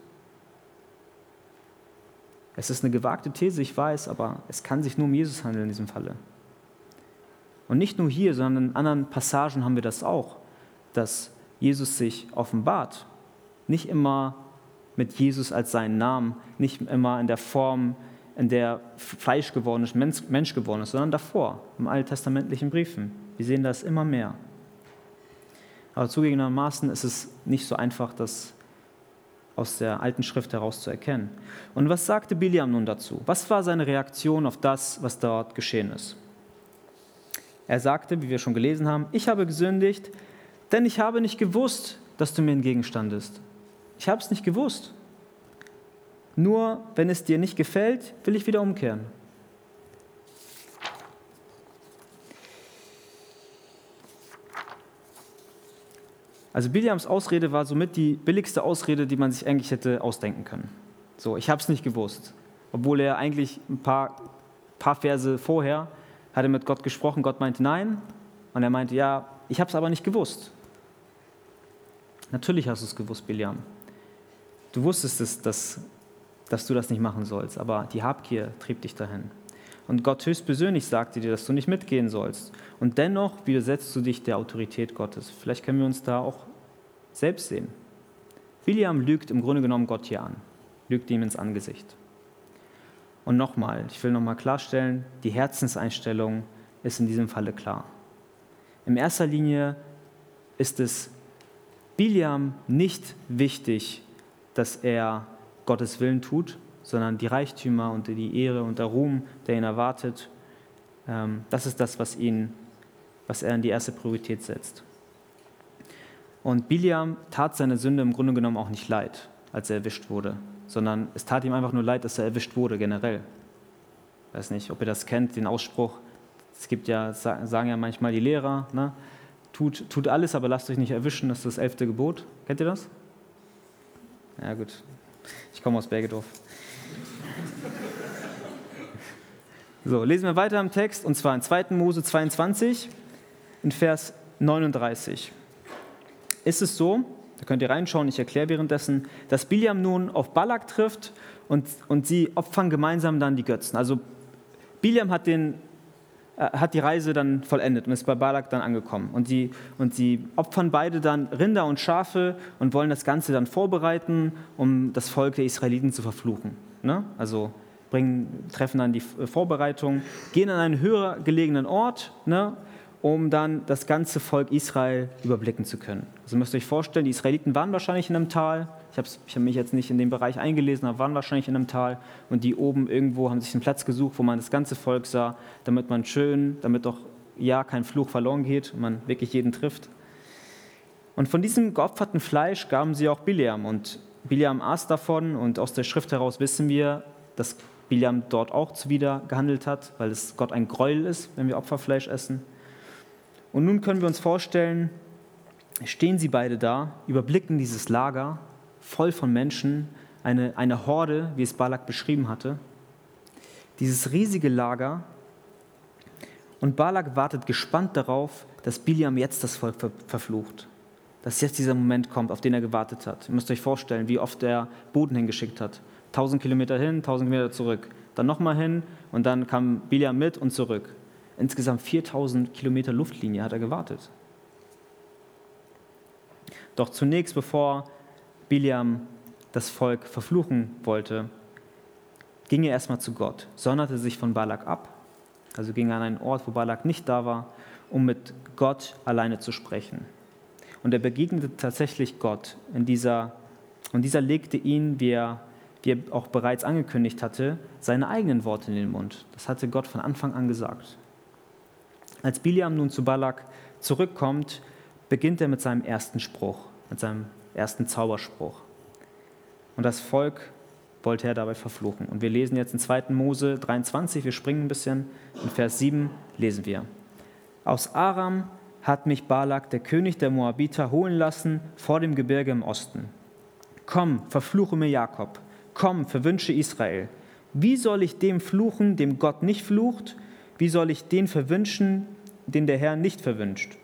Es ist eine gewagte These, ich weiß, aber es kann sich nur um Jesus handeln in diesem Falle. Und nicht nur hier, sondern in anderen Passagen haben wir das auch, dass Jesus sich offenbart. Nicht immer mit Jesus als seinen Namen, nicht immer in der Form, in der Fleisch geworden ist, Mensch geworden ist, sondern davor, im alttestamentlichen Briefen. Wir sehen das immer mehr. Aber zugegebenermaßen ist es nicht so einfach, das aus der alten Schrift heraus zu erkennen. Und was sagte Biliam nun dazu? Was war seine Reaktion auf das, was dort geschehen ist? Er sagte, wie wir schon gelesen haben, ich habe gesündigt, denn ich habe nicht gewusst, dass du mir entgegenstandest. Ich habe es nicht gewusst. Nur wenn es dir nicht gefällt, will ich wieder umkehren. Also Biliams Ausrede war somit die billigste Ausrede, die man sich eigentlich hätte ausdenken können. So, ich habe es nicht gewusst. Obwohl er eigentlich ein paar, paar Verse vorher hatte mit Gott gesprochen, Gott meinte nein und er meinte ja, ich habe es aber nicht gewusst. Natürlich hast du es gewusst, Biliam. Du wusstest es, dass, dass du das nicht machen sollst, aber die Habgier trieb dich dahin. Und Gott höchstpersönlich sagte dir, dass du nicht mitgehen sollst. Und dennoch widersetzt du dich der Autorität Gottes. Vielleicht können wir uns da auch selbst sehen. William lügt im Grunde genommen Gott hier an, lügt ihm ins Angesicht. Und nochmal, ich will nochmal klarstellen, die Herzenseinstellung ist in diesem Falle klar. In erster Linie ist es Biliam nicht wichtig, dass er Gottes Willen tut, sondern die Reichtümer und die Ehre und der Ruhm, der ihn erwartet, ähm, das ist das, was, ihn, was er in die erste Priorität setzt. Und Biliam tat seine Sünde im Grunde genommen auch nicht leid, als er erwischt wurde, sondern es tat ihm einfach nur leid, dass er erwischt wurde generell. Ich weiß nicht, ob ihr das kennt, den Ausspruch. Es gibt ja, sagen ja manchmal die Lehrer, ne? tut, tut alles, aber lasst euch nicht erwischen, das ist das elfte Gebot. Kennt ihr das? Ja gut, ich komme aus Bergedorf. So, lesen wir weiter im Text, und zwar in 2. Mose 22, in Vers 39. Ist es so, da könnt ihr reinschauen, ich erkläre währenddessen, dass Biliam nun auf Balak trifft und, und sie opfern gemeinsam dann die Götzen. Also Biliam hat, den, äh, hat die Reise dann vollendet und ist bei Balak dann angekommen. Und sie, und sie opfern beide dann Rinder und Schafe und wollen das Ganze dann vorbereiten, um das Volk der Israeliten zu verfluchen. Ne? Also bringen, treffen dann die Vorbereitung, gehen an einen höher gelegenen Ort, ne, um dann das ganze Volk Israel überblicken zu können. Also müsst ihr euch vorstellen, die Israeliten waren wahrscheinlich in einem Tal. Ich habe hab mich jetzt nicht in den Bereich eingelesen, aber waren wahrscheinlich in einem Tal. Und die oben irgendwo haben sich einen Platz gesucht, wo man das ganze Volk sah, damit man schön, damit doch ja kein Fluch verloren geht man wirklich jeden trifft. Und von diesem geopferten Fleisch gaben sie auch Biliam. Und Biliam aß davon. Und aus der Schrift heraus wissen wir, dass Biliam dort auch zuwider gehandelt hat, weil es Gott ein Gräuel ist, wenn wir Opferfleisch essen. Und nun können wir uns vorstellen, stehen sie beide da, überblicken dieses Lager voll von Menschen, eine, eine Horde, wie es Balak beschrieben hatte. Dieses riesige Lager. Und Balak wartet gespannt darauf, dass Biliam jetzt das Volk ver verflucht. Dass jetzt dieser Moment kommt, auf den er gewartet hat. Ihr müsst euch vorstellen, wie oft er Boden hingeschickt hat. 1000 Kilometer hin, 1000 Kilometer zurück. dann nochmal hin und dann kam Biliam mit und zurück. Insgesamt 4000 Kilometer Luftlinie hat er gewartet. Doch zunächst, bevor Biliam das Volk verfluchen wollte, ging er erstmal zu Gott, sonderte sich von Balak ab, also ging an einen Ort, wo Balak nicht da war, um mit Gott alleine zu sprechen. Und er begegnete tatsächlich Gott in dieser, und dieser legte ihn, wie er, wie er auch bereits angekündigt hatte, seine eigenen Worte in den Mund. Das hatte Gott von Anfang an gesagt. Als Biliam nun zu Balak zurückkommt, beginnt er mit seinem ersten Spruch, mit seinem ersten Zauberspruch. Und das Volk wollte er dabei verfluchen. Und wir lesen jetzt in 2. Mose 23, wir springen ein bisschen, in Vers 7 lesen wir. Aus Aram hat mich Balak, der König der Moabiter, holen lassen vor dem Gebirge im Osten. Komm, verfluche mir Jakob. Komm, verwünsche Israel. Wie soll ich dem fluchen, dem Gott nicht flucht? Wie soll ich den verwünschen, den der Herr nicht verwünscht?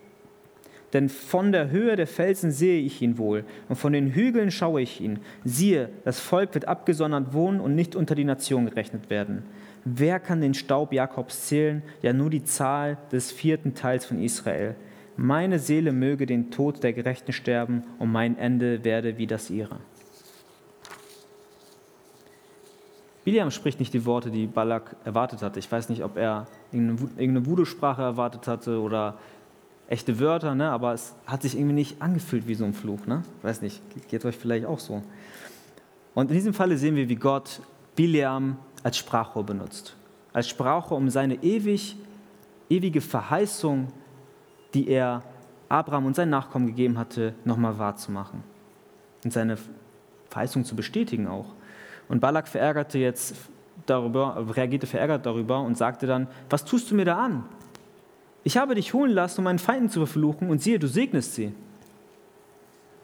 Denn von der Höhe der Felsen sehe ich ihn wohl, und von den Hügeln schaue ich ihn. Siehe, das Volk wird abgesondert wohnen und nicht unter die Nation gerechnet werden. Wer kann den Staub Jakobs zählen? Ja, nur die Zahl des vierten Teils von Israel. Meine Seele möge den Tod der Gerechten sterben, und mein Ende werde wie das ihre. Biliam spricht nicht die Worte, die Balak erwartet hatte. Ich weiß nicht, ob er irgendeine Voodoo-Sprache erwartet hatte oder echte Wörter, ne? aber es hat sich irgendwie nicht angefühlt wie so ein Fluch. Ne? Weiß nicht, geht euch vielleicht auch so. Und in diesem Falle sehen wir, wie Gott Biliam als Sprachrohr benutzt. Als Sprachrohr, um seine ewig, ewige Verheißung, die er Abraham und seinen Nachkommen gegeben hatte, nochmal wahrzumachen. Und seine Verheißung zu bestätigen auch. Und Balak verärgerte jetzt darüber, reagierte verärgert darüber und sagte dann, was tust du mir da an? Ich habe dich holen lassen, um meinen Feinden zu verfluchen, und siehe, du segnest sie.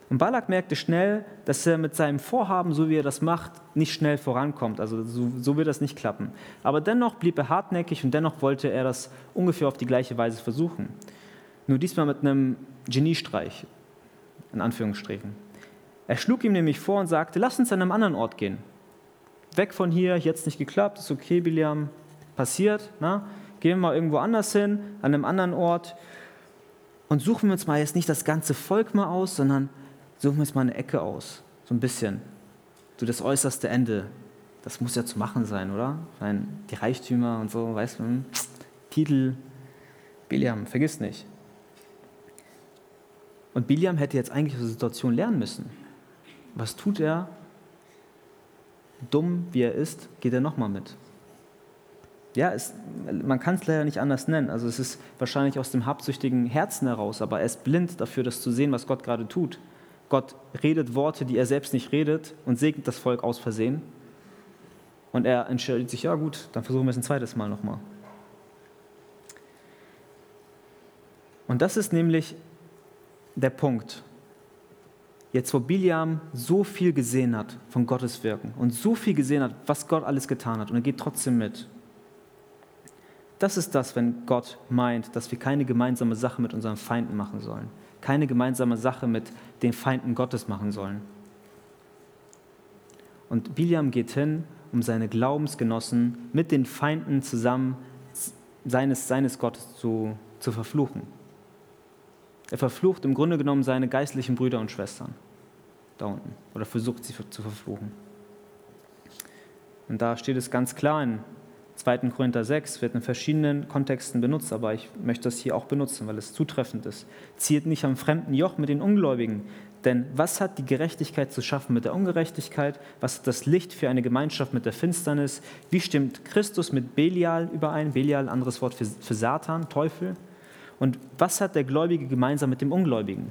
Und Balak merkte schnell, dass er mit seinem Vorhaben, so wie er das macht, nicht schnell vorankommt. Also so, so wird das nicht klappen. Aber dennoch blieb er hartnäckig und dennoch wollte er das ungefähr auf die gleiche Weise versuchen. Nur diesmal mit einem Geniestreich, in Anführungsstrichen. Er schlug ihm nämlich vor und sagte, lass uns an einem anderen Ort gehen. Weg von hier, jetzt nicht geklappt, ist okay, Biliam, passiert. Na? Gehen wir mal irgendwo anders hin, an einem anderen Ort und suchen wir uns mal jetzt nicht das ganze Volk mal aus, sondern suchen wir uns mal eine Ecke aus. So ein bisschen. So das äußerste Ende. Das muss ja zu machen sein, oder? Meine, die Reichtümer und so, weißt du, hm? Titel. Biliam, vergiss nicht. Und Biliam hätte jetzt eigentlich aus der Situation lernen müssen. Was tut er? Dumm wie er ist, geht er nochmal mit ja, es, man kann es leider nicht anders nennen. Also es ist wahrscheinlich aus dem habsüchtigen Herzen heraus, aber er ist blind dafür, das zu sehen, was Gott gerade tut. Gott redet Worte, die er selbst nicht redet und segnet das Volk aus Versehen. Und er entscheidet sich, ja gut, dann versuchen wir es ein zweites Mal nochmal. Und das ist nämlich der Punkt. Jetzt, wo Biliam so viel gesehen hat von Gottes Wirken und so viel gesehen hat, was Gott alles getan hat, und er geht trotzdem mit. Das ist das, wenn Gott meint, dass wir keine gemeinsame Sache mit unseren Feinden machen sollen. Keine gemeinsame Sache mit den Feinden Gottes machen sollen. Und Biliam geht hin, um seine Glaubensgenossen mit den Feinden zusammen seines, seines Gottes zu, zu verfluchen. Er verflucht im Grunde genommen seine geistlichen Brüder und Schwestern da unten oder versucht sie zu verfluchen. Und da steht es ganz klar in 2. Korinther 6 wird in verschiedenen Kontexten benutzt, aber ich möchte das hier auch benutzen, weil es zutreffend ist. Zieht nicht am fremden Joch mit den Ungläubigen. Denn was hat die Gerechtigkeit zu schaffen mit der Ungerechtigkeit? Was hat das Licht für eine Gemeinschaft mit der Finsternis? Wie stimmt Christus mit Belial überein? Belial, anderes Wort für, für Satan, Teufel. Und was hat der Gläubige gemeinsam mit dem Ungläubigen?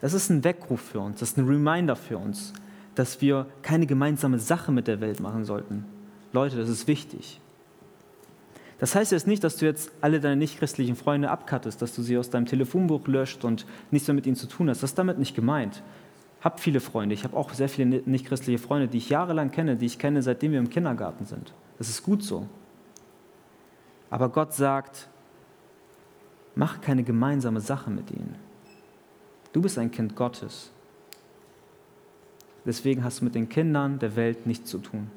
Das ist ein Weckruf für uns, das ist ein Reminder für uns, dass wir keine gemeinsame Sache mit der Welt machen sollten, Leute, das ist wichtig. Das heißt jetzt nicht, dass du jetzt alle deine nichtchristlichen Freunde abkattest, dass du sie aus deinem Telefonbuch löscht und nichts mehr mit ihnen zu tun hast. Das ist damit nicht gemeint. Hab viele Freunde. Ich habe auch sehr viele nichtchristliche Freunde, die ich jahrelang kenne, die ich kenne, seitdem wir im Kindergarten sind. Das ist gut so. Aber Gott sagt, mach keine gemeinsame Sache mit ihnen. Du bist ein Kind Gottes. Deswegen hast du mit den Kindern der Welt nichts zu tun.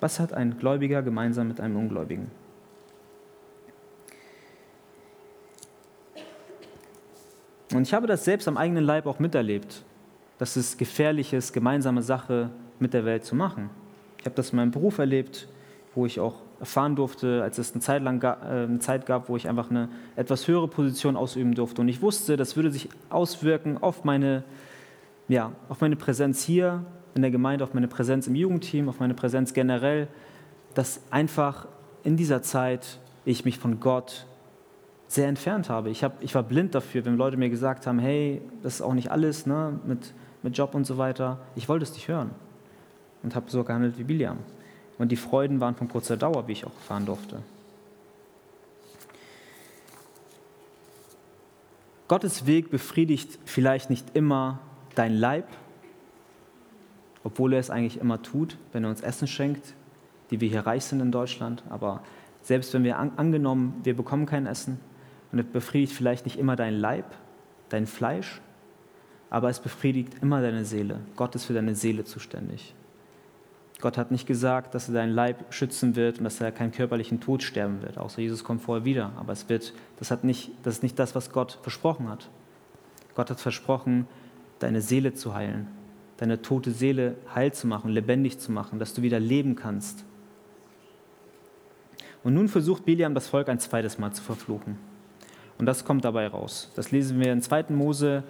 Was hat ein Gläubiger gemeinsam mit einem Ungläubigen? Und ich habe das selbst am eigenen Leib auch miterlebt, dass es gefährlich ist, gemeinsame Sache mit der Welt zu machen. Ich habe das in meinem Beruf erlebt, wo ich auch erfahren durfte, als es eine Zeit, lang, äh, eine Zeit gab, wo ich einfach eine etwas höhere Position ausüben durfte. Und ich wusste, das würde sich auswirken auf meine, ja, auf meine Präsenz hier in der Gemeinde, auf meine Präsenz im Jugendteam, auf meine Präsenz generell, dass einfach in dieser Zeit ich mich von Gott sehr entfernt habe. Ich, hab, ich war blind dafür, wenn Leute mir gesagt haben, hey, das ist auch nicht alles ne, mit, mit Job und so weiter. Ich wollte es nicht hören und habe so gehandelt wie Biliam. Und die Freuden waren von kurzer Dauer, wie ich auch erfahren durfte. Gottes Weg befriedigt vielleicht nicht immer dein Leib, obwohl er es eigentlich immer tut, wenn er uns Essen schenkt, die wir hier reich sind in Deutschland. Aber selbst wenn wir an, angenommen, wir bekommen kein Essen und es befriedigt vielleicht nicht immer dein Leib, dein Fleisch, aber es befriedigt immer deine Seele. Gott ist für deine Seele zuständig. Gott hat nicht gesagt, dass er deinen Leib schützen wird und dass er keinen körperlichen Tod sterben wird, außer Jesus kommt vorher wieder. Aber es wird, das, hat nicht, das ist nicht das, was Gott versprochen hat. Gott hat versprochen, deine Seele zu heilen, deine tote Seele heil zu machen, lebendig zu machen, dass du wieder leben kannst. Und nun versucht Biliam das Volk ein zweites Mal zu verfluchen. Und das kommt dabei raus. Das lesen wir in 2. Mose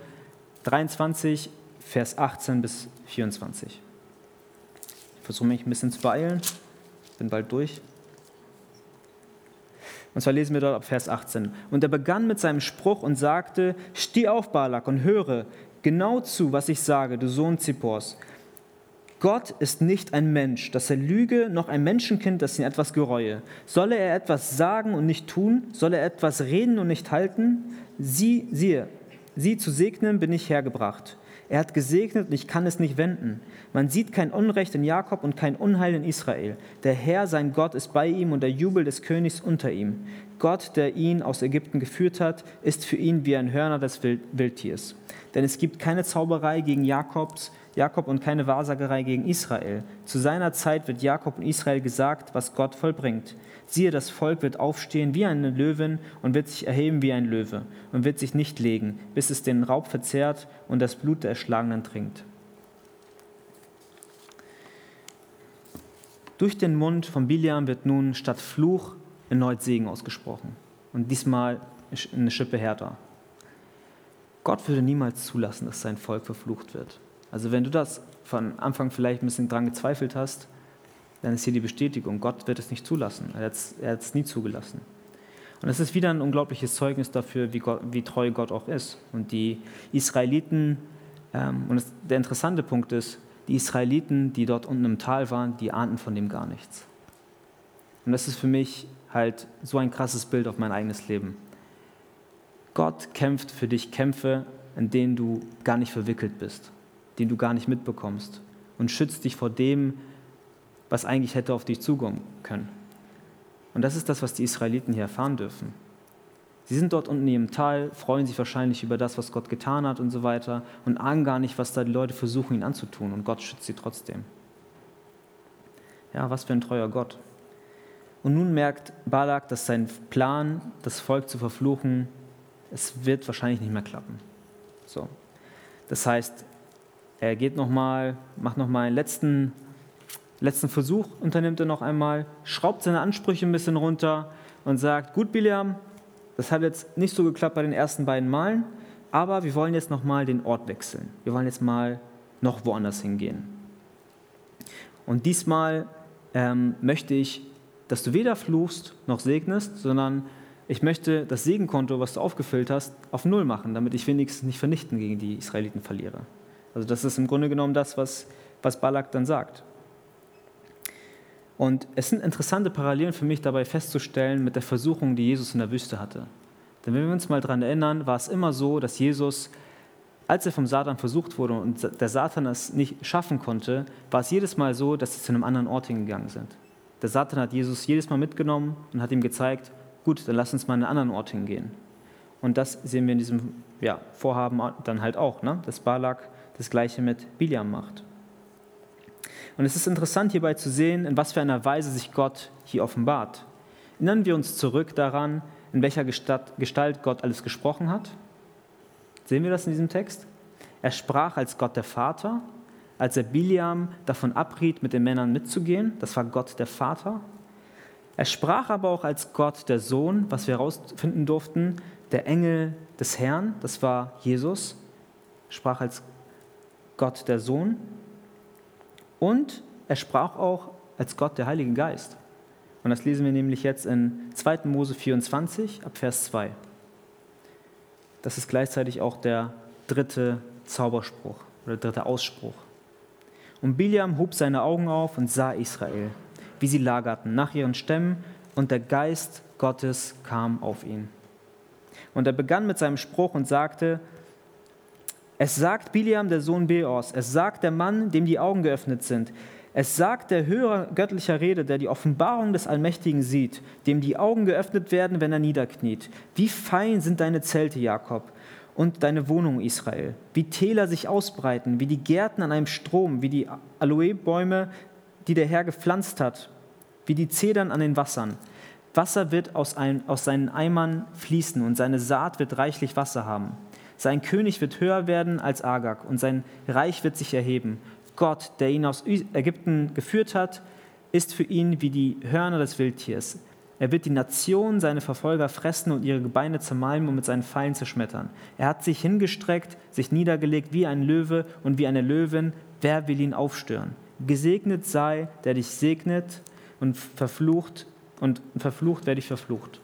23, Vers 18 bis 24 versuche mich ein bisschen zu beeilen, bin bald durch. Und zwar lesen wir dort ab Vers 18. Und er begann mit seinem Spruch und sagte, steh auf, Balak, und höre genau zu, was ich sage, du Sohn Zippors. Gott ist nicht ein Mensch, dass er lüge, noch ein Menschenkind, das ihn etwas gereue. Solle er etwas sagen und nicht tun? Solle er etwas reden und nicht halten? Sie, siehe, sie zu segnen bin ich hergebracht. Er hat gesegnet und ich kann es nicht wenden. Man sieht kein Unrecht in Jakob und kein Unheil in Israel. Der Herr, sein Gott, ist bei ihm und der Jubel des Königs unter ihm. Gott, der ihn aus Ägypten geführt hat, ist für ihn wie ein Hörner des Wildtiers. Denn es gibt keine Zauberei gegen Jakobs, Jakob und keine Wahrsagerei gegen Israel. Zu seiner Zeit wird Jakob und Israel gesagt, was Gott vollbringt. Siehe, das Volk wird aufstehen wie eine Löwin und wird sich erheben wie ein Löwe und wird sich nicht legen, bis es den Raub verzehrt und das Blut der Erschlagenen trinkt. Durch den Mund von Biliam wird nun statt Fluch erneut Segen ausgesprochen. Und diesmal eine Schippe härter. Gott würde niemals zulassen, dass sein Volk verflucht wird. Also wenn du das von Anfang vielleicht ein bisschen dran gezweifelt hast, dann ist hier die Bestätigung, Gott wird es nicht zulassen. Er hat es, er hat es nie zugelassen. Und es ist wieder ein unglaubliches Zeugnis dafür, wie, Gott, wie treu Gott auch ist. Und die Israeliten, ähm, und es, der interessante Punkt ist, die Israeliten, die dort unten im Tal waren, die ahnten von dem gar nichts. Und das ist für mich halt so ein krasses Bild auf mein eigenes Leben. Gott kämpft für dich Kämpfe, in denen du gar nicht verwickelt bist, den du gar nicht mitbekommst und schützt dich vor dem, was eigentlich hätte auf dich zukommen können. Und das ist das, was die Israeliten hier erfahren dürfen. Sie sind dort unten im Tal, freuen sich wahrscheinlich über das, was Gott getan hat und so weiter und ahnen gar nicht, was da die Leute versuchen, ihn anzutun. Und Gott schützt sie trotzdem. Ja, was für ein treuer Gott. Und nun merkt Balak, dass sein Plan, das Volk zu verfluchen, es wird wahrscheinlich nicht mehr klappen. So. Das heißt, er geht nochmal, macht nochmal einen letzten letzten Versuch unternimmt er noch einmal, schraubt seine Ansprüche ein bisschen runter und sagt, gut Biliam, das hat jetzt nicht so geklappt bei den ersten beiden Malen, aber wir wollen jetzt noch mal den Ort wechseln. Wir wollen jetzt mal noch woanders hingehen. Und diesmal ähm, möchte ich, dass du weder fluchst noch segnest, sondern ich möchte das Segenkonto, was du aufgefüllt hast, auf Null machen, damit ich wenigstens nicht vernichten gegen die Israeliten verliere. Also das ist im Grunde genommen das, was, was Balak dann sagt. Und es sind interessante Parallelen für mich dabei festzustellen mit der Versuchung, die Jesus in der Wüste hatte. Denn wenn wir uns mal daran erinnern, war es immer so, dass Jesus, als er vom Satan versucht wurde und der Satan es nicht schaffen konnte, war es jedes Mal so, dass sie zu einem anderen Ort hingegangen sind. Der Satan hat Jesus jedes Mal mitgenommen und hat ihm gezeigt, gut, dann lass uns mal an einen anderen Ort hingehen. Und das sehen wir in diesem ja, Vorhaben dann halt auch, ne? dass Balak das gleiche mit Biliam macht. Und es ist interessant hierbei zu sehen, in was für einer Weise sich Gott hier offenbart. Erinnern wir uns zurück daran, in welcher Gestalt Gott alles gesprochen hat? Sehen wir das in diesem Text? Er sprach als Gott der Vater, als er Biliam davon abriet, mit den Männern mitzugehen. Das war Gott der Vater. Er sprach aber auch als Gott der Sohn, was wir herausfinden durften, der Engel des Herrn, das war Jesus, sprach als Gott der Sohn. Und er sprach auch als Gott der Heilige Geist. Und das lesen wir nämlich jetzt in 2. Mose 24 ab Vers 2. Das ist gleichzeitig auch der dritte Zauberspruch oder dritte Ausspruch. Und Biliam hob seine Augen auf und sah Israel, wie sie lagerten nach ihren Stämmen, und der Geist Gottes kam auf ihn. Und er begann mit seinem Spruch und sagte, es sagt Biliam, der Sohn Beors, es sagt der Mann, dem die Augen geöffnet sind, es sagt der Hörer göttlicher Rede, der die Offenbarung des Allmächtigen sieht, dem die Augen geöffnet werden, wenn er niederkniet. Wie fein sind deine Zelte, Jakob, und deine Wohnung, Israel. Wie Täler sich ausbreiten, wie die Gärten an einem Strom, wie die Aloebäume, die der Herr gepflanzt hat, wie die Zedern an den Wassern. Wasser wird aus, ein, aus seinen Eimern fließen und seine Saat wird reichlich Wasser haben. Sein König wird höher werden als Agag und sein Reich wird sich erheben. Gott, der ihn aus Ägypten geführt hat, ist für ihn wie die Hörner des Wildtiers. Er wird die Nation, seine Verfolger fressen und ihre Gebeine zermalmen und mit seinen Pfeilen zerschmettern. Er hat sich hingestreckt, sich niedergelegt wie ein Löwe und wie eine Löwin. Wer will ihn aufstören? Gesegnet sei, der dich segnet und verflucht und verflucht, wer dich verflucht.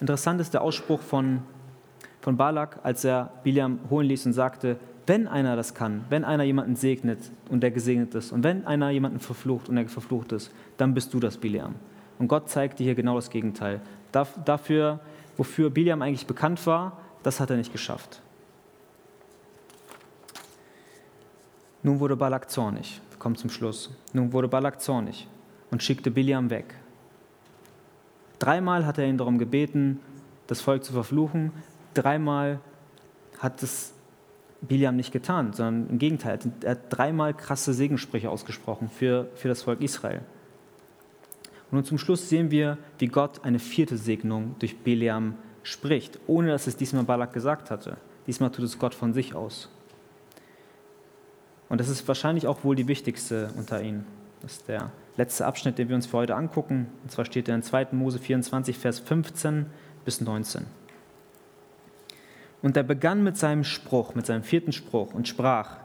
Interessant ist der Ausspruch von, von Balak, als er Biliam holen ließ und sagte, wenn einer das kann, wenn einer jemanden segnet und der gesegnet ist und wenn einer jemanden verflucht und der verflucht ist, dann bist du das Biliam. Und Gott zeigt dir hier genau das Gegenteil. Dafür, wofür Biliam eigentlich bekannt war, das hat er nicht geschafft. Nun wurde Balak zornig. Kommt zum Schluss. Nun wurde Balak zornig und schickte Biliam weg. Dreimal hat er ihn darum gebeten, das Volk zu verfluchen. Dreimal hat es Biliam nicht getan, sondern im Gegenteil, er hat dreimal krasse Segenssprüche ausgesprochen für, für das Volk Israel. Und nun zum Schluss sehen wir, wie Gott eine vierte Segnung durch Biliam spricht, ohne dass es diesmal Balak gesagt hatte. Diesmal tut es Gott von sich aus. Und das ist wahrscheinlich auch wohl die wichtigste unter ihnen. Das ist der letzte Abschnitt, den wir uns für heute angucken. Und zwar steht er in 2. Mose 24, Vers 15 bis 19. Und er begann mit seinem Spruch, mit seinem vierten Spruch und sprach,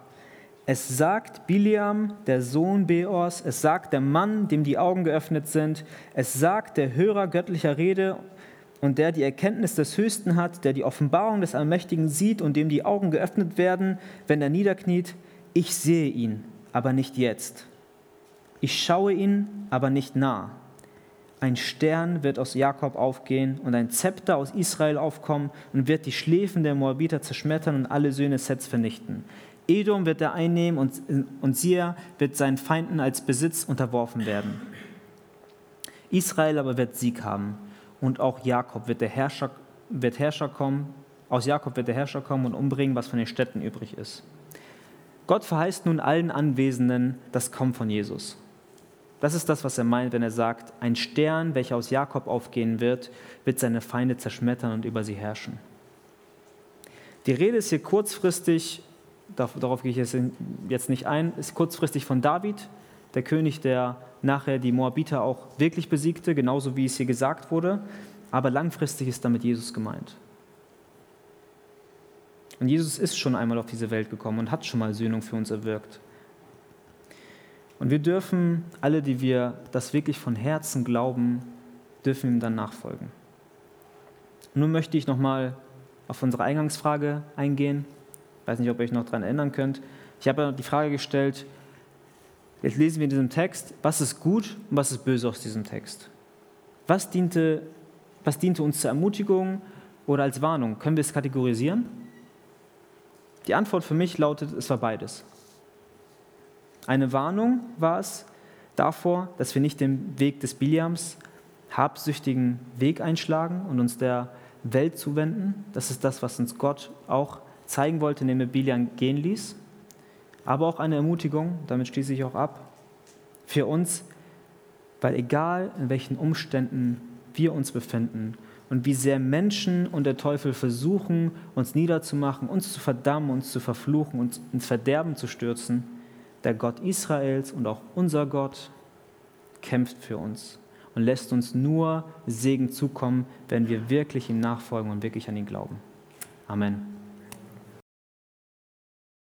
es sagt Biliam, der Sohn Beors, es sagt der Mann, dem die Augen geöffnet sind, es sagt der Hörer göttlicher Rede und der die Erkenntnis des Höchsten hat, der die Offenbarung des Allmächtigen sieht und dem die Augen geöffnet werden, wenn er niederkniet, ich sehe ihn, aber nicht jetzt. Ich schaue ihn, aber nicht nah. Ein Stern wird aus Jakob aufgehen und ein Zepter aus Israel aufkommen und wird die Schläfen der Moabiter zerschmettern und alle Söhne Sets vernichten. Edom wird er einnehmen und, und Sia wird seinen Feinden als Besitz unterworfen werden. Israel aber wird Sieg haben und auch Jakob wird der Herrscher, wird Herrscher kommen, aus Jakob wird der Herrscher kommen und umbringen, was von den Städten übrig ist. Gott verheißt nun allen Anwesenden das Kommen von Jesus. Das ist das, was er meint, wenn er sagt, ein Stern, welcher aus Jakob aufgehen wird, wird seine Feinde zerschmettern und über sie herrschen. Die Rede ist hier kurzfristig, darauf gehe ich jetzt nicht ein, ist kurzfristig von David, der König, der nachher die Moabiter auch wirklich besiegte, genauso wie es hier gesagt wurde, aber langfristig ist damit Jesus gemeint. Und Jesus ist schon einmal auf diese Welt gekommen und hat schon mal Söhnung für uns erwirkt. Und wir dürfen, alle, die wir das wirklich von Herzen glauben, dürfen ihm dann nachfolgen. Nun möchte ich nochmal auf unsere Eingangsfrage eingehen. Ich weiß nicht, ob ihr euch noch daran erinnern könnt. Ich habe die Frage gestellt, jetzt lesen wir in diesem Text, was ist gut und was ist böse aus diesem Text? Was diente, was diente uns zur Ermutigung oder als Warnung? Können wir es kategorisieren? Die Antwort für mich lautet, es war beides. Eine Warnung war es davor, dass wir nicht den Weg des Biliams, habsüchtigen Weg einschlagen und uns der Welt zuwenden. Das ist das, was uns Gott auch zeigen wollte, indem er Biliam gehen ließ. aber auch eine Ermutigung, damit schließe ich auch ab, für uns, weil egal in welchen Umständen wir uns befinden und wie sehr Menschen und der Teufel versuchen, uns niederzumachen, uns zu verdammen, uns zu verfluchen, uns ins Verderben zu stürzen, der Gott Israels und auch unser Gott kämpft für uns und lässt uns nur Segen zukommen, wenn wir wirklich ihm nachfolgen und wirklich an ihn glauben. Amen.